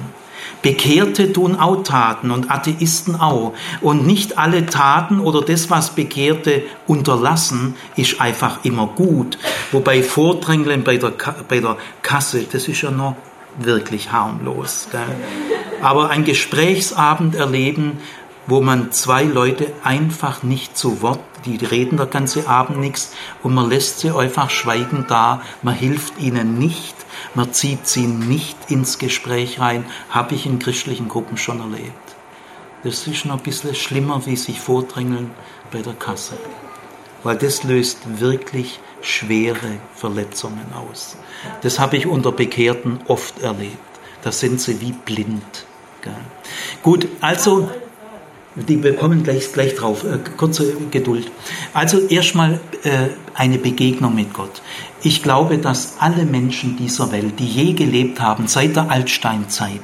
Bekehrte tun auch Taten und Atheisten auch. Und nicht alle Taten oder das, was Bekehrte unterlassen, ist einfach immer gut. Wobei Vordrängeln bei der, bei der Kasse, das ist ja noch wirklich harmlos. Gell? Aber ein Gesprächsabend erleben, wo man zwei Leute einfach nicht zu Wort, die reden der ganze Abend nichts und man lässt sie einfach schweigend da, man hilft ihnen nicht, man zieht sie nicht ins Gespräch rein, habe ich in christlichen Gruppen schon erlebt. Das ist noch ein bisschen schlimmer, wie sich vordrängeln bei der Kasse. Weil das löst wirklich schwere Verletzungen aus. Das habe ich unter Bekehrten oft erlebt. Da sind sie wie blind. Gut, also, die bekommen gleich, gleich drauf, äh, kurze Geduld. Also erstmal äh, eine Begegnung mit Gott. Ich glaube, dass alle Menschen dieser Welt, die je gelebt haben, seit der Altsteinzeit,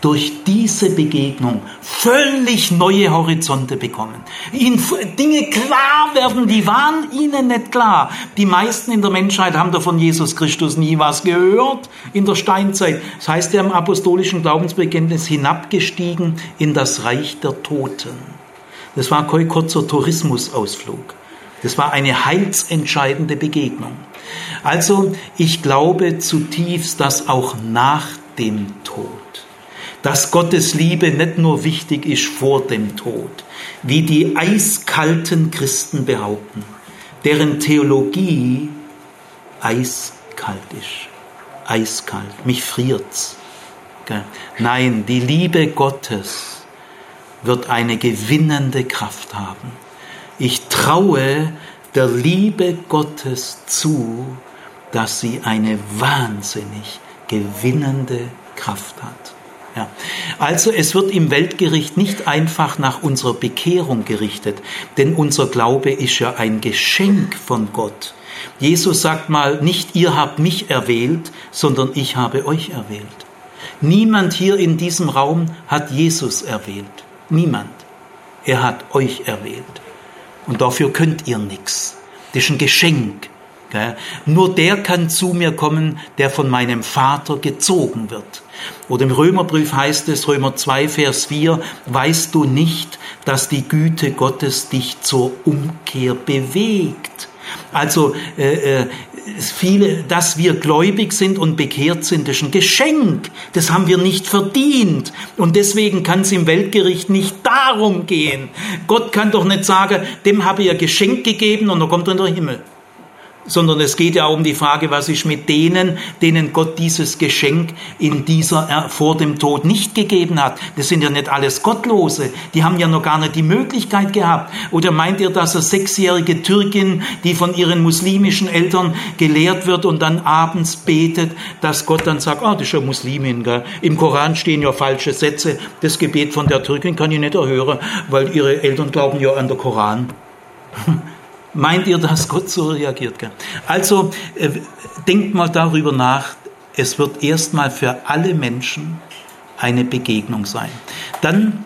durch diese Begegnung völlig neue Horizonte bekommen. Ihnen Dinge klar werden, die waren ihnen nicht klar. Die meisten in der Menschheit haben davon Jesus Christus nie was gehört in der Steinzeit. Das heißt, er im apostolischen Glaubensbekenntnis hinabgestiegen in das Reich der Toten. Das war kein kurzer Tourismusausflug. Das war eine heilsentscheidende Begegnung. Also ich glaube zutiefst, dass auch nach dem Tod, dass Gottes Liebe nicht nur wichtig ist vor dem Tod, wie die eiskalten Christen behaupten, deren Theologie eiskalt ist. Eiskalt. Mich friert's. Nein, die Liebe Gottes wird eine gewinnende Kraft haben. Ich traue der Liebe Gottes zu, dass sie eine wahnsinnig gewinnende Kraft hat. Ja. Also es wird im Weltgericht nicht einfach nach unserer Bekehrung gerichtet, denn unser Glaube ist ja ein Geschenk von Gott. Jesus sagt mal, nicht ihr habt mich erwählt, sondern ich habe euch erwählt. Niemand hier in diesem Raum hat Jesus erwählt. Niemand. Er hat euch erwählt. Und dafür könnt ihr nichts. Das ist ein Geschenk. Nur der kann zu mir kommen, der von meinem Vater gezogen wird. Oder im Römerbrief heißt es, Römer 2, Vers 4, weißt du nicht, dass die Güte Gottes dich zur Umkehr bewegt? Also äh, äh, viele, dass wir gläubig sind und bekehrt sind, ist ein Geschenk. Das haben wir nicht verdient. Und deswegen kann es im Weltgericht nicht darum gehen. Gott kann doch nicht sagen, dem habe ich ein Geschenk gegeben und dann kommt er in den Himmel sondern es geht ja auch um die Frage, was ist mit denen, denen Gott dieses Geschenk in dieser, vor dem Tod nicht gegeben hat. Das sind ja nicht alles Gottlose. Die haben ja noch gar nicht die Möglichkeit gehabt. Oder meint ihr, dass eine sechsjährige Türkin, die von ihren muslimischen Eltern gelehrt wird und dann abends betet, dass Gott dann sagt, ah, das ist ja Muslimin, gell? Im Koran stehen ja falsche Sätze. Das Gebet von der Türkin kann ich nicht erhören, weil ihre Eltern glauben ja an den Koran. [laughs] Meint ihr, dass Gott so reagiert? Also äh, denkt mal darüber nach. Es wird erstmal für alle Menschen eine Begegnung sein. Dann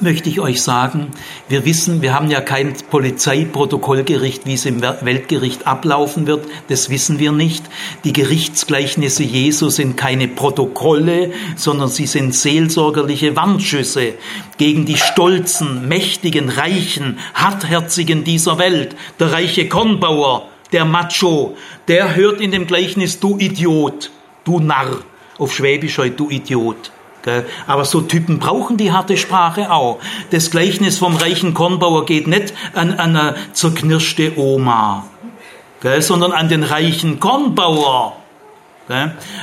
möchte ich euch sagen, wir wissen, wir haben ja kein Polizeiprotokollgericht, wie es im Weltgericht ablaufen wird. Das wissen wir nicht. Die Gerichtsgleichnisse Jesu sind keine Protokolle, sondern sie sind seelsorgerliche Warnschüsse gegen die stolzen, mächtigen, reichen, hartherzigen dieser Welt. Der reiche Kornbauer, der Macho, der hört in dem Gleichnis, du Idiot, du Narr, auf Schwäbisch heute, du Idiot. Aber so Typen brauchen die harte Sprache auch. Das Gleichnis vom reichen Kornbauer geht nicht an, eine zerknirschte Oma, sondern an den reichen Kornbauer.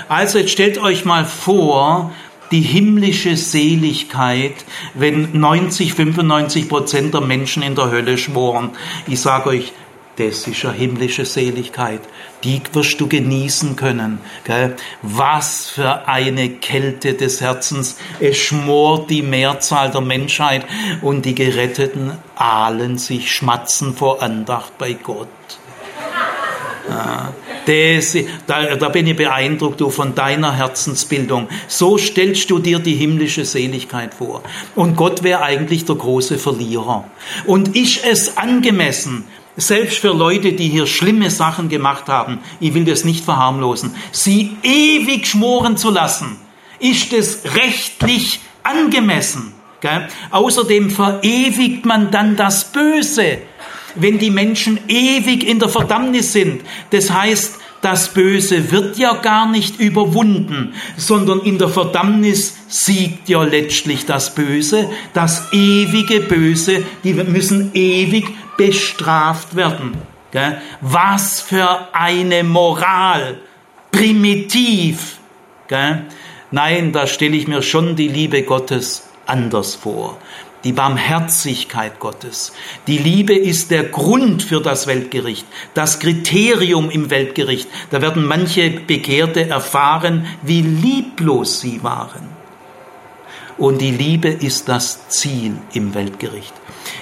Also jetzt stellt euch mal vor, die himmlische Seligkeit, wenn 90, 95 Prozent der Menschen in der Hölle schworen. Ich sage euch, das ist eine himmlische Seligkeit. Die wirst du genießen können. Gell? Was für eine Kälte des Herzens. Es schmort die Mehrzahl der Menschheit und die Geretteten ahlen sich, schmatzen vor Andacht bei Gott. Ja. Das, da, da bin ich beeindruckt du, von deiner Herzensbildung. So stellst du dir die himmlische Seligkeit vor. Und Gott wäre eigentlich der große Verlierer. Und ist es angemessen, selbst für Leute, die hier schlimme Sachen gemacht haben, ich will das nicht verharmlosen, sie ewig schmoren zu lassen, ist es rechtlich angemessen. Gell? Außerdem verewigt man dann das Böse wenn die Menschen ewig in der Verdammnis sind. Das heißt, das Böse wird ja gar nicht überwunden, sondern in der Verdammnis siegt ja letztlich das Böse, das ewige Böse, die müssen ewig bestraft werden. Was für eine Moral, primitiv. Nein, da stelle ich mir schon die Liebe Gottes anders vor die Barmherzigkeit Gottes. Die Liebe ist der Grund für das Weltgericht, das Kriterium im Weltgericht. Da werden manche Bekehrte erfahren, wie lieblos sie waren. Und die Liebe ist das Ziel im Weltgericht.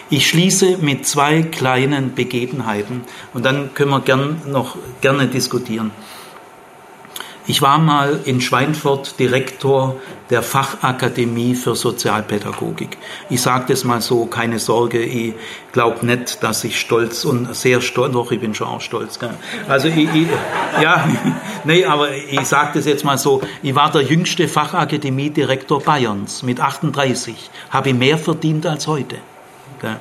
Ich schließe mit zwei kleinen Begebenheiten und dann können wir gern noch gerne diskutieren. Ich war mal in Schweinfurt Direktor der Fachakademie für Sozialpädagogik. Ich sage das mal so, keine Sorge, ich glaube nicht, dass ich stolz und sehr stolz, doch, ich bin schon auch stolz. Gell? Also ich, ich, ja, [laughs] nee, aber ich sage das jetzt mal so, ich war der jüngste Fachakademie-Direktor Bayerns mit 38, habe mehr verdient als heute. Gell?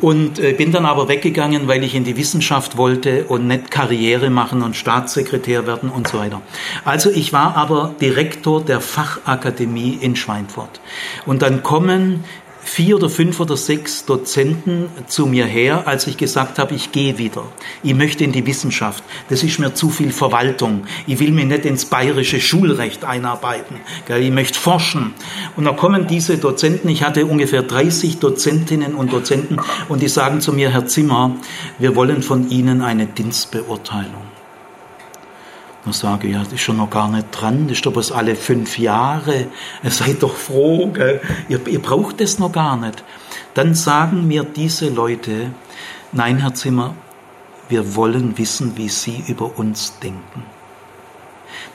Und äh, bin dann aber weggegangen, weil ich in die Wissenschaft wollte und nicht Karriere machen und Staatssekretär werden und so weiter. Also ich war aber Direktor der Fachakademie in Schweinfurt. Und dann kommen vier oder fünf oder sechs Dozenten zu mir her, als ich gesagt habe, ich gehe wieder. Ich möchte in die Wissenschaft. Das ist mir zu viel Verwaltung. Ich will mich nicht ins bayerische Schulrecht einarbeiten. Ich möchte forschen. Und da kommen diese Dozenten, ich hatte ungefähr 30 Dozentinnen und Dozenten, und die sagen zu mir, Herr Zimmer, wir wollen von Ihnen eine Dienstbeurteilung. Dann sage ich, ja, das ist schon noch gar nicht dran, das ist doch bloß alle fünf Jahre. [laughs] Seid doch froh, gell? Ihr, ihr braucht das noch gar nicht. Dann sagen mir diese Leute, nein, Herr Zimmer, wir wollen wissen, wie Sie über uns denken.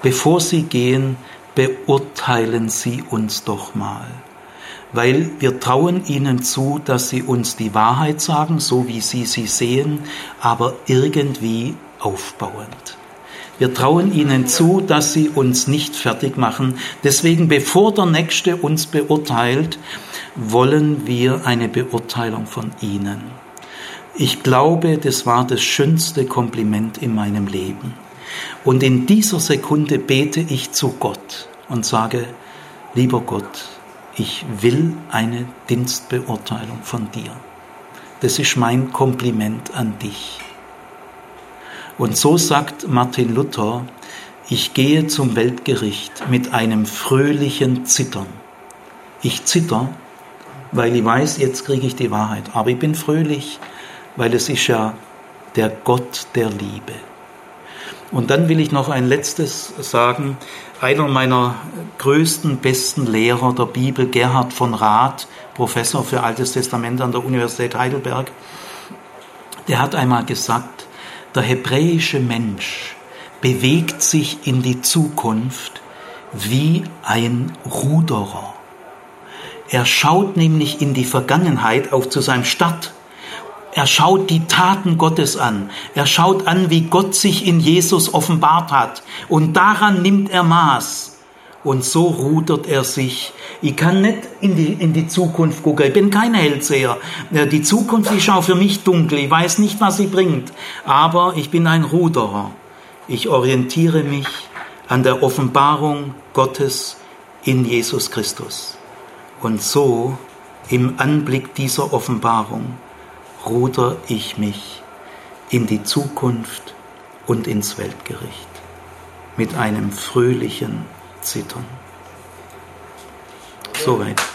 Bevor Sie gehen, beurteilen Sie uns doch mal. Weil wir trauen Ihnen zu, dass Sie uns die Wahrheit sagen, so wie Sie sie sehen, aber irgendwie aufbauend. Wir trauen ihnen zu, dass sie uns nicht fertig machen. Deswegen, bevor der Nächste uns beurteilt, wollen wir eine Beurteilung von ihnen. Ich glaube, das war das schönste Kompliment in meinem Leben. Und in dieser Sekunde bete ich zu Gott und sage, lieber Gott, ich will eine Dienstbeurteilung von dir. Das ist mein Kompliment an dich. Und so sagt Martin Luther, ich gehe zum Weltgericht mit einem fröhlichen Zittern. Ich zitter, weil ich weiß, jetzt kriege ich die Wahrheit. Aber ich bin fröhlich, weil es ist ja der Gott der Liebe. Und dann will ich noch ein letztes sagen. Einer meiner größten, besten Lehrer der Bibel, Gerhard von Rath, Professor für Altes Testament an der Universität Heidelberg, der hat einmal gesagt, der hebräische Mensch bewegt sich in die Zukunft wie ein Ruderer. Er schaut nämlich in die Vergangenheit auf zu seinem Start. Er schaut die Taten Gottes an. Er schaut an, wie Gott sich in Jesus offenbart hat. Und daran nimmt er Maß. Und so rudert er sich. Ich kann nicht in die, in die Zukunft gucken. Ich bin kein Hellseher. Die Zukunft ist auch für mich dunkel. Ich weiß nicht, was sie bringt. Aber ich bin ein Ruderer. Ich orientiere mich an der Offenbarung Gottes in Jesus Christus. Und so, im Anblick dieser Offenbarung, ruder ich mich in die Zukunft und ins Weltgericht mit einem fröhlichen Zittern. Soweit.